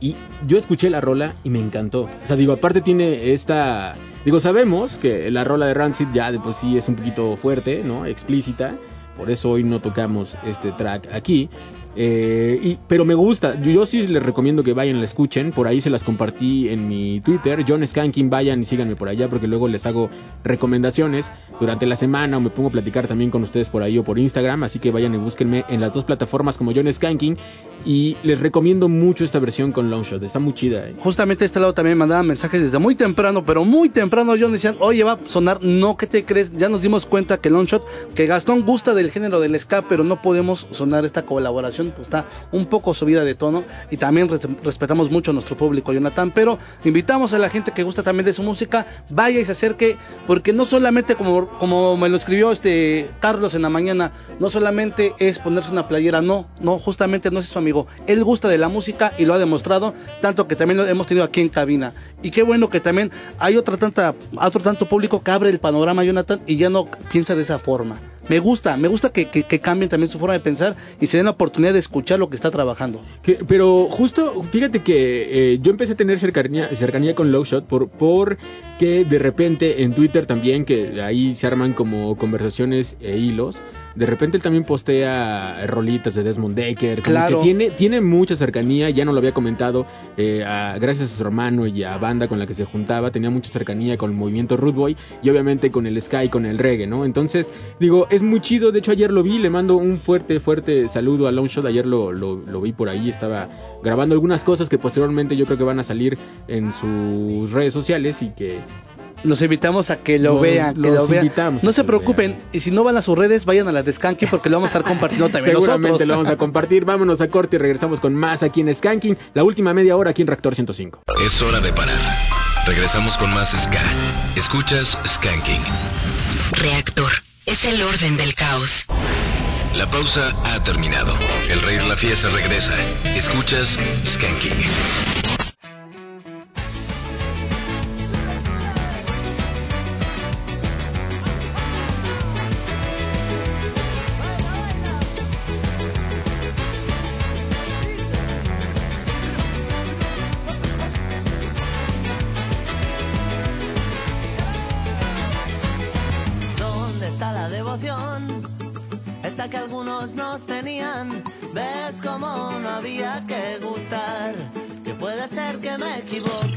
Speaker 1: Y yo escuché la rola y me encantó. O sea, digo, aparte tiene esta... Digo, sabemos que la rola de Rancid ya de por sí es un poquito fuerte, ¿no? Explícita. Por eso hoy no tocamos este track aquí. Eh, y, pero me gusta, yo, sí les recomiendo que vayan, la escuchen. Por ahí se las compartí en mi Twitter, John Skanking. Vayan y síganme por allá porque luego les hago recomendaciones durante la semana o me pongo a platicar también con ustedes por ahí o por Instagram. Así que vayan y búsquenme en las dos plataformas como John Skanking. Y les recomiendo mucho esta versión con Longshot, está muy chida. eh.
Speaker 2: Justamente este lado también mandaban mensajes desde muy temprano, pero muy temprano John decían, oye, va a sonar, no, ¿qué te crees? Ya nos dimos cuenta que Longshot, que Gastón gusta del género del ska, pero no podemos sonar esta colaboración, pues está un poco subida de tono y también res- respetamos mucho a nuestro público, Jonathan, pero invitamos a la gente que gusta también de su música, vaya y se acerque, porque no solamente como, como me lo escribió este Carlos en la mañana, no solamente es ponerse una playera, no, no, justamente no es su amigo, él gusta de la música y lo ha demostrado, tanto que también lo hemos tenido aquí en cabina. Y qué bueno que también hay otra tanta, otro tanto público que abre el panorama, Jonathan, y ya no piensa de esa forma. Me gusta, me gusta que, que- que cambien también su forma de pensar y se den la oportunidad de escuchar lo que está trabajando.
Speaker 1: Que- pero justo, fíjate que eh, yo empecé a tener cercanía, cercanía con Lowshot por, porque de repente en Twitter también, que ahí se arman como conversaciones e hilos, de repente él también postea rolitas de Desmond Decker,
Speaker 2: Claro.
Speaker 1: que tiene, tiene mucha cercanía, ya no lo había comentado, eh, a- gracias a su hermano y a banda con la que se juntaba, tenía mucha cercanía con el movimiento Root Boy y obviamente con el Sky, con el reggae, ¿no? Entonces, digo, es muy chido, de hecho ayer lo vi, le mando un fuerte, fuerte saludo a Longshot, ayer lo, lo, lo vi por ahí, estaba grabando algunas cosas que posteriormente yo creo que van a salir en sus redes sociales y que...
Speaker 2: Los invitamos a que lo
Speaker 1: Los-
Speaker 2: vean, que
Speaker 1: los
Speaker 2: lo vean.
Speaker 1: invitamos
Speaker 2: No se preocupen, y si no van a sus redes, vayan a las de Skanky porque lo vamos a estar compartiendo también <laughs>
Speaker 1: Seguramente
Speaker 2: nosotros.
Speaker 1: lo vamos a compartir, vámonos a corte y regresamos con más aquí en Skanking, la última media hora aquí en Reactor 105.
Speaker 6: Es hora de parar. Regresamos con más Ska. Escuchas Skanking.
Speaker 20: Reactor. Es el orden del caos.
Speaker 6: La pausa ha terminado. El rey de la fiesta regresa. Escuchas Skanking.
Speaker 8: ¿Ves cómo no había que gustar? Que puede ser que me equivoque.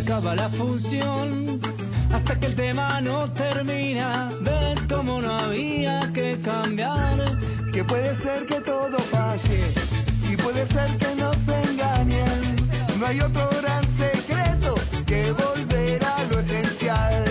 Speaker 17: Acaba la función hasta que el tema no termina. Ves como no había que cambiar.
Speaker 18: Que puede ser que todo pase y puede ser que nos engañen. No hay otro gran secreto que volver a lo esencial.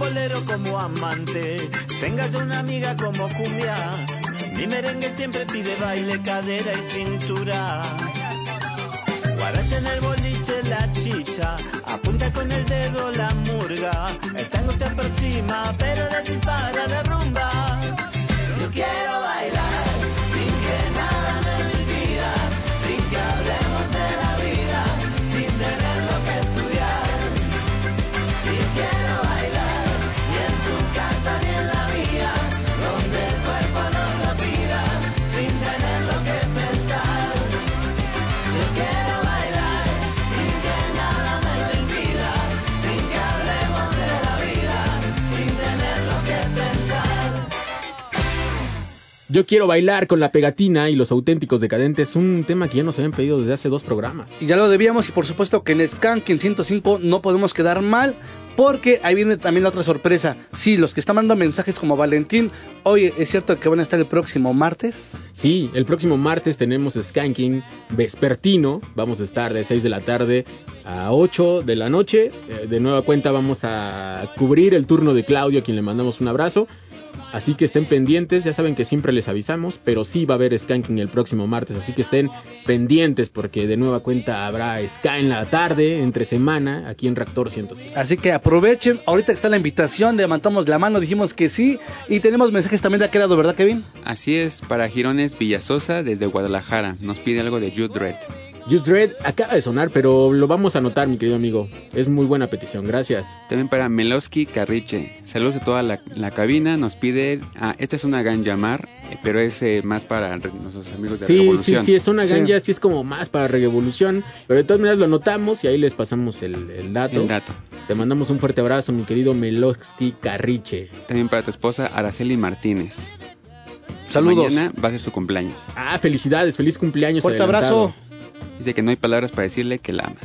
Speaker 21: Bolero como amante, tengas una amiga como cumbia. Mi merengue siempre pide baile, cadera y cintura. Guaracha en el boliche, la chicha, apunta con el dedo la murga. El tango se aproxima, pero le dispara la rumba.
Speaker 8: Yo quiero
Speaker 1: Yo quiero bailar con la pegatina y los auténticos decadentes, un tema que ya nos habían pedido desde hace dos programas.
Speaker 2: Y ya lo debíamos y por supuesto que en Skanking 105 no podemos quedar mal porque ahí viene también la otra sorpresa. Sí, los que están mandando mensajes como Valentín, oye, ¿es cierto que van a estar el próximo martes?
Speaker 1: Sí, el próximo martes tenemos Skanking vespertino. Vamos a estar de 6 de la tarde a 8 de la noche. Eh, De nueva cuenta vamos a cubrir el turno de Claudio, a quien le mandamos un abrazo. Así que estén pendientes, ya saben que siempre les avisamos, pero sí va a haber Skanking el próximo martes, así que estén pendientes porque de nueva cuenta habrá Ska en la tarde, entre semana, aquí en Reactor 105.
Speaker 2: Así que aprovechen, ahorita que está la invitación, levantamos la mano, dijimos que sí y tenemos mensajes también de aquel lado, ¿verdad Kevin?
Speaker 3: Así es, para Girones Villasosa desde Guadalajara. Nos pide algo de Jude Red.
Speaker 1: Just Dread acaba de sonar, pero lo vamos a anotar, mi querido amigo. Es muy buena petición, gracias.
Speaker 3: También para Meloski Carriche. Saludos a toda la, la cabina. Nos pide. Ah, esta es una Ganjamar, eh, pero es eh, más para nuestros amigos de
Speaker 1: Sí, sí,
Speaker 3: Revolución.
Speaker 1: sí, es una ganja, sí. es como más para revolución, pero de todas maneras lo anotamos y ahí les pasamos el, el dato.
Speaker 3: El dato.
Speaker 1: Te mandamos un fuerte abrazo, mi querido Meloski Carriche.
Speaker 3: También para tu esposa Araceli Martínez.
Speaker 1: Saludos.
Speaker 3: Mañana va a ser su cumpleaños.
Speaker 1: Ah, felicidades, feliz cumpleaños.
Speaker 3: Fuerte
Speaker 1: adelantado.
Speaker 3: abrazo. Dice que no hay palabras para decirle que la ama.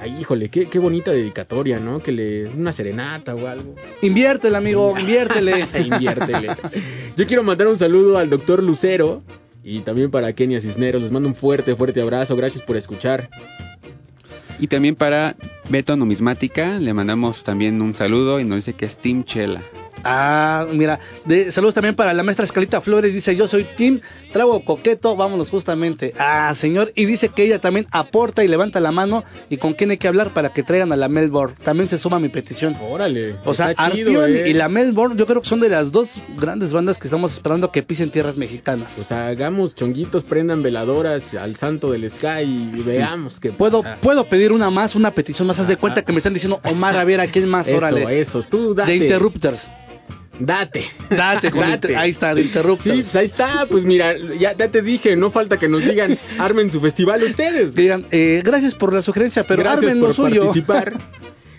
Speaker 1: Ay, híjole, qué, qué bonita dedicatoria, ¿no? Que le una serenata o algo.
Speaker 2: Inviértele, amigo, <laughs> inviértele.
Speaker 1: Inviértele. Yo quiero mandar un saludo al doctor Lucero y también para Kenia Cisneros. Les mando un fuerte, fuerte abrazo. Gracias por escuchar.
Speaker 3: Y también para Beto Numismática le mandamos también un saludo y nos dice que es Team Chela.
Speaker 2: Ah, mira, de, saludos también para la maestra Escalita Flores, dice yo soy Tim, trago coqueto, vámonos justamente. Ah, señor, y dice que ella también aporta y levanta la mano y con quién hay que hablar para que traigan a la Melbourne. También se suma mi petición.
Speaker 1: Órale.
Speaker 2: O sea, Arpión
Speaker 1: eh.
Speaker 2: y la Melbourne yo creo que son de las dos grandes bandas que estamos esperando que pisen tierras mexicanas.
Speaker 1: O sea, hagamos chonguitos, prendan veladoras al santo del Sky y veamos qué
Speaker 2: Puedo,
Speaker 1: pasa.
Speaker 2: puedo pedir una más, una petición más. Haz de cuenta que me están diciendo Omar, a ver a quién más,
Speaker 1: Eso,
Speaker 2: órale.
Speaker 1: eso, tú date.
Speaker 2: De Interrupters.
Speaker 1: Date.
Speaker 2: Date, con
Speaker 1: Date.
Speaker 2: Ahí está, de Interrupters.
Speaker 1: Sí, pues ahí está, pues mira, ya, ya te dije, no falta que nos digan, armen su festival ustedes.
Speaker 2: Digan, eh, gracias por la sugerencia, pero
Speaker 1: Gracias
Speaker 2: armen
Speaker 1: por
Speaker 2: lo suyo.
Speaker 1: participar. <laughs>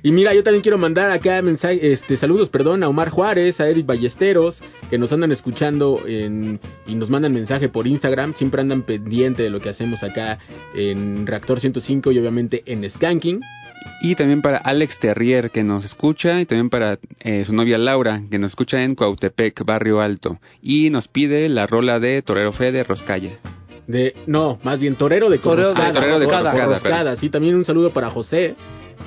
Speaker 1: Y mira, yo también quiero mandar acá mensaje, este, saludos, perdón, a Omar Juárez, a Eric Ballesteros, que nos andan escuchando en, y nos mandan mensaje por Instagram, siempre andan pendiente de lo que hacemos acá en Reactor 105 y obviamente en Skanking.
Speaker 3: Y también para Alex Terrier que nos escucha y también para eh, su novia Laura que nos escucha en Cuautepec, Barrio Alto. Y nos pide la rola de Torero Fede Roscaya.
Speaker 1: De, no, más bien Torero de
Speaker 2: de-
Speaker 1: Corroscada.
Speaker 3: Ah, Torero de Corroscada,
Speaker 1: Corroscada, Sí, también un saludo para José,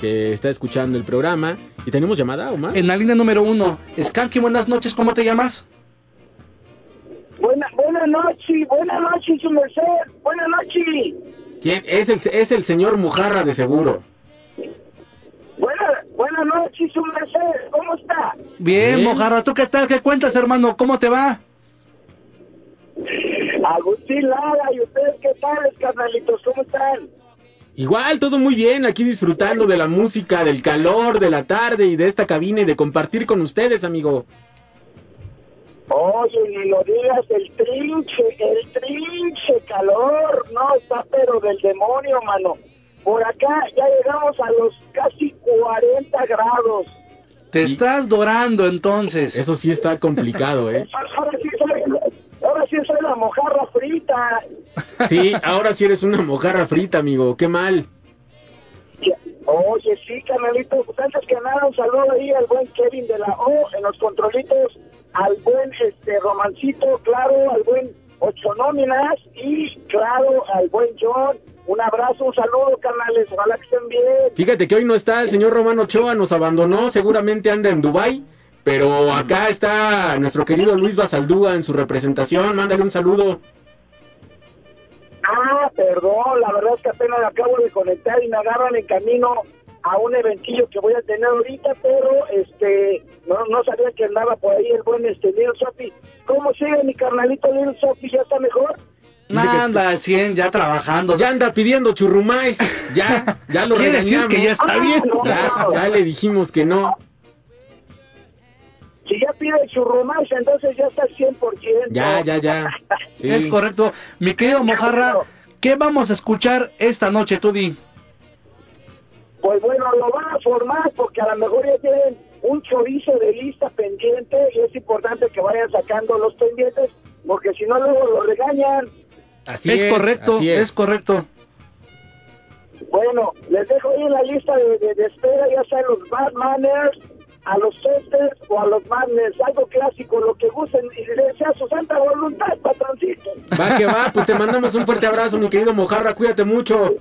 Speaker 1: que está escuchando el programa. ¿Y tenemos llamada, Omar?
Speaker 2: En la línea número uno, Skanky, buenas noches, ¿cómo te llamas?
Speaker 22: Buena, buenas noches, buenas noches, su merced, buenas noches.
Speaker 1: ¿Quién? Es el, es el señor Mujarra de seguro.
Speaker 22: Buena, buenas noches, su merced, ¿cómo está?
Speaker 2: Bien,
Speaker 1: Bien.
Speaker 2: Mojarra, ¿tú qué tal? ¿Qué cuentas, hermano? ¿Cómo te va?
Speaker 22: Agustín Lara, ¿y ustedes qué tal, carnalitos? ¿Cómo están?
Speaker 1: Igual, todo muy bien, aquí disfrutando de la música, del calor, de la tarde y de esta cabina y de compartir con ustedes, amigo.
Speaker 22: Oye, ni lo digas, el trinche, el trinche calor, no, está pero del demonio, mano. Por acá ya llegamos a los casi 40 grados.
Speaker 2: Te estás dorando entonces.
Speaker 1: Eso sí está complicado, ¿eh? <laughs>
Speaker 22: Ahora sí soy, la mojarra frita.
Speaker 1: Sí, ahora sí eres una mojarra frita, amigo, qué mal.
Speaker 22: Oye, sí, canalito, pues antes que nada, un saludo ahí al buen Kevin de la O en los controlitos, al buen este Romancito, claro, al buen Ocho Nóminas y, claro, al buen John. Un abrazo, un saludo, canales, ojalá que estén bien.
Speaker 1: Fíjate que hoy no está el señor Romano Ochoa, nos abandonó, seguramente anda en Dubai, pero acá está nuestro querido Luis Basaldúa en su representación, mándale un saludo.
Speaker 22: Ah, perdón, la verdad es que apenas acabo de conectar y me agarran en camino a un eventillo que voy a tener ahorita, pero este no, no sabía que andaba por ahí el buen este Lil Sophie. ¿Cómo sigue mi carnalito Lil Sophie? ¿Ya está mejor?
Speaker 2: Anda al 100, ya trabajando.
Speaker 1: Ya anda pidiendo churrumais, ya, ya lo <laughs>
Speaker 2: Quiere decir
Speaker 1: regañamos.
Speaker 2: que ya está bien.
Speaker 1: Ya, ya le dijimos que no.
Speaker 22: Si ya pide churrumais, entonces ya está al 100%.
Speaker 1: Ya, ya, ya. <laughs> Sí.
Speaker 2: Es correcto. Mi querido Mojarra, ¿qué vamos a escuchar esta noche, tú di?
Speaker 22: Pues bueno, lo van a formar porque a lo mejor ya tienen un chorizo de lista pendiente y es importante que vayan sacando los pendientes porque si no luego lo regañan.
Speaker 1: Así
Speaker 2: es,
Speaker 1: es,
Speaker 2: correcto,
Speaker 1: así
Speaker 2: es.
Speaker 1: es.
Speaker 2: correcto.
Speaker 22: Bueno, les dejo ahí en la lista de, de, de espera, ya sea los Batmaners, a los Sisters o a los Madness, algo clásico, lo que gusten y les sea su santa voluntad, patroncito.
Speaker 1: Va que va, pues te mandamos un fuerte abrazo, mi querido Mojarra, cuídate mucho.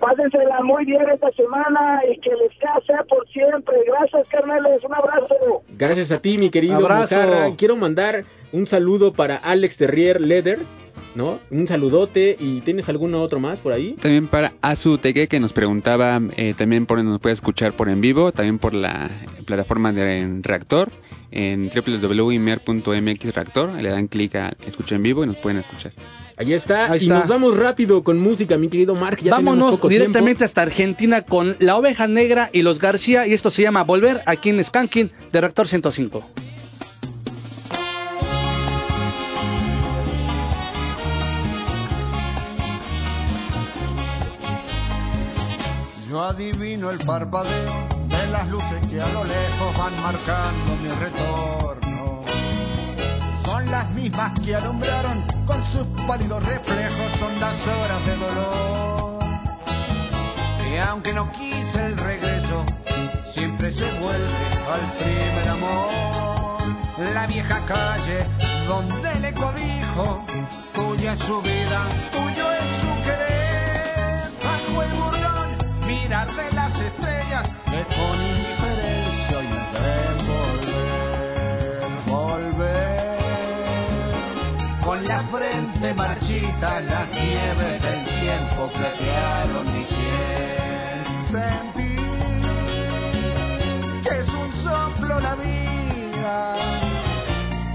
Speaker 22: Pásensela muy bien esta semana y que les sea, sea por siempre. Gracias, carnales, un abrazo.
Speaker 1: Gracias a ti, mi querido
Speaker 2: Abrazo.
Speaker 1: Mojarra. Quiero mandar un saludo para Alex Terrier Leathers, ¿no? Un saludote y ¿tienes alguno otro más por ahí?
Speaker 3: También para Azu Tegue que nos preguntaba eh, también por nos puede escuchar por en vivo, también por la plataforma de Reactor en www.imer.mx Reactor, le dan clic a escuchar en vivo y nos pueden escuchar.
Speaker 1: Ahí está.
Speaker 2: Ahí
Speaker 1: y
Speaker 2: está.
Speaker 1: nos vamos rápido con música, mi querido Mark. Ya tenemos
Speaker 2: Vámonos
Speaker 1: poco
Speaker 2: directamente
Speaker 1: tiempo.
Speaker 2: hasta Argentina con La Oveja Negra y los García y esto se llama Volver aquí en Skanking de Reactor 105.
Speaker 23: Adivino el parpadeo de las luces que a lo lejos van marcando mi retorno. Son las mismas que alumbraron con sus pálidos reflejos, son las horas de dolor. Y aunque no quise el regreso, siempre se vuelve al primer amor. La vieja calle donde le codijo, tuya es su vida, tuyo es su querer. Bajo el burlón, mirar de las estrellas, que con indiferencia hoy volver, volver. Con la frente marchita, las nieves del tiempo platearon mi sien. Sentí que es un soplo la vida,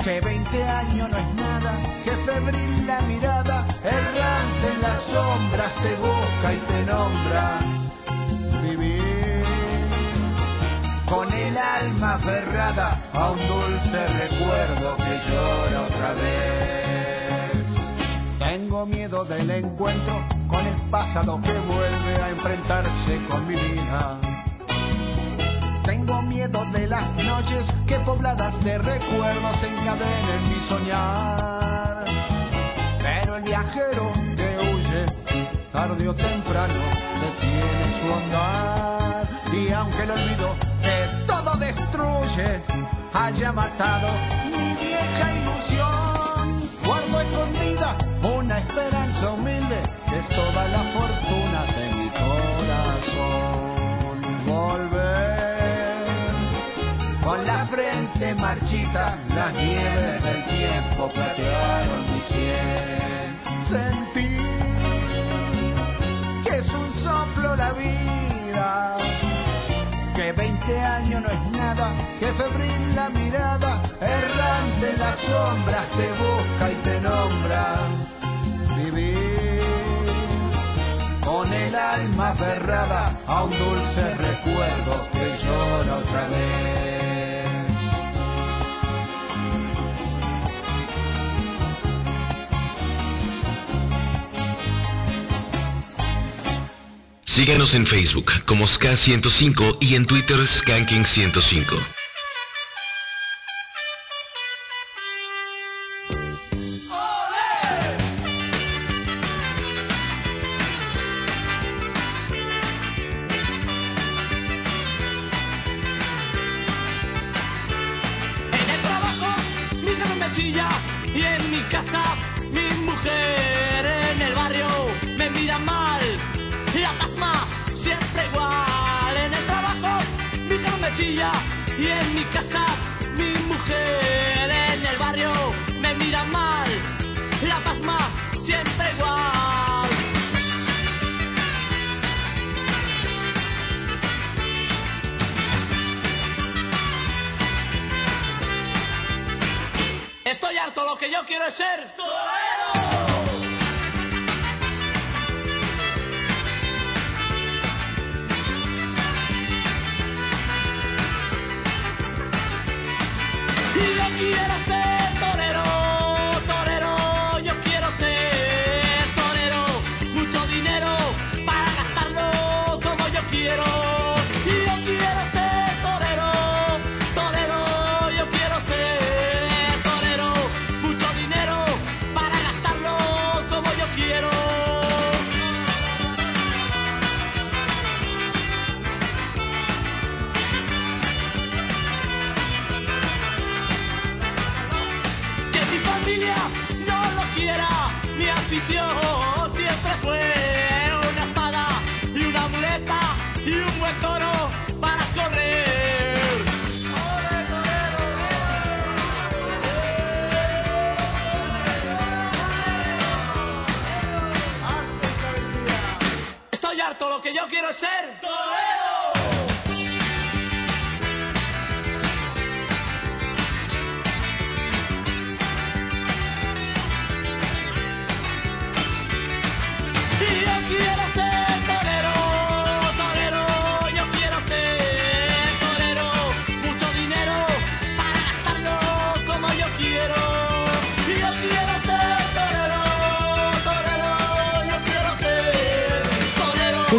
Speaker 23: que 20 años no es nada, que febril la mirada, errante en las sombras te busca y te nombra. El alma aferrada a un dulce recuerdo que llora otra vez. Tengo miedo del encuentro con el pasado que vuelve a enfrentarse con mi vida. Tengo miedo de las noches que pobladas de recuerdos encadenen mi soñar. Pero el viajero que huye, tarde o temprano, detiene su andar. Y aunque el olvido destruye haya matado mi vieja ilusión, guardo escondida una esperanza humilde es toda la fortuna de mi corazón. Volver con la frente marchita, las nieves del tiempo platearon mi sien. Sentí que es un soplo la vida, 20 años no es nada, que febril la mirada, errante las sombras te busca y te nombra. Vivir con el alma aferrada a un dulce recuerdo que llora otra vez.
Speaker 24: Síguenos en Facebook como SK105 y en Twitter Skanking105.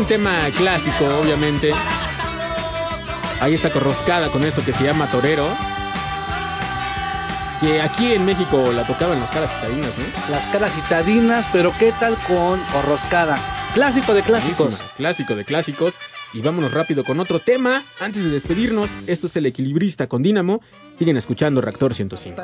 Speaker 25: un
Speaker 1: tema clásico, obviamente. Ahí está corroscada con esto que se llama Torero. Que aquí en México la tocaban las caras citadinas, ¿no?
Speaker 2: Las caras citadinas, pero ¿qué tal con corroscada? Clásico de clásicos.
Speaker 1: Clásico de clásicos. Y vámonos rápido con otro tema. Antes de despedirnos, esto es El Equilibrista con Dynamo. Siguen escuchando Reactor 105.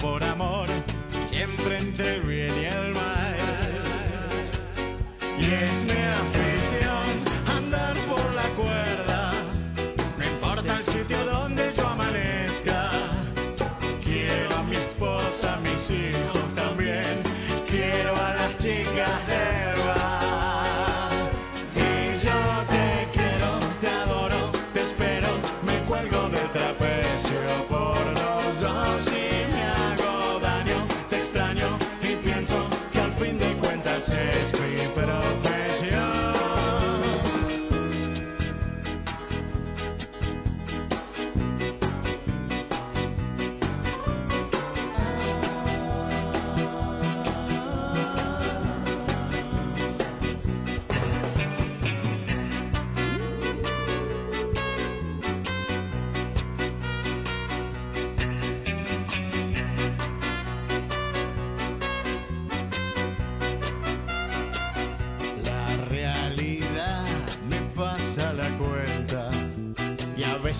Speaker 24: por amor, siempre entre el bien y el mal. Y es mi afición andar por la cuerda, no importa el sitio donde yo amanezca. Quiero a mi esposa, a mis hijos.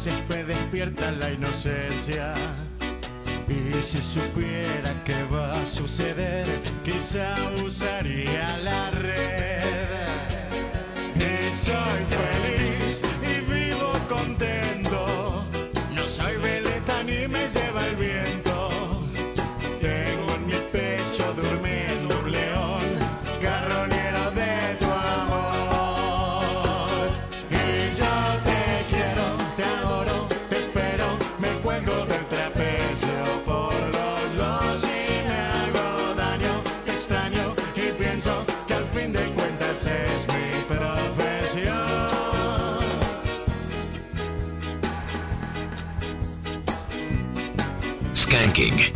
Speaker 24: siempre despierta la inocencia. Y si supiera que va a suceder, quizá usaría la red. Y soy feliz. banking.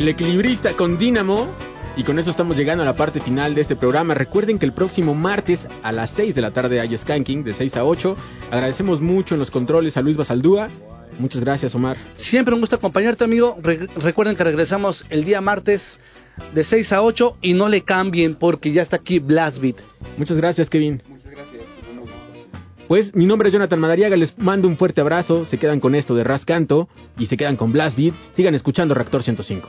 Speaker 24: El
Speaker 1: equilibrista con Dínamo. Y con eso estamos llegando a la parte final de este programa. Recuerden que el próximo martes a las 6 de la tarde hay Skanking de 6 a 8. Agradecemos mucho en los controles a Luis Basaldúa. Muchas gracias, Omar.
Speaker 2: Siempre un gusto acompañarte, amigo. Recuerden que regresamos el día martes de 6 a 8 y no le cambien porque ya está aquí Blastbeat.
Speaker 1: Muchas gracias, Kevin. Pues mi nombre es Jonathan Madariaga, les mando un fuerte abrazo, se quedan con esto de Rascanto y se quedan con Blast Beat, sigan escuchando Reactor 105.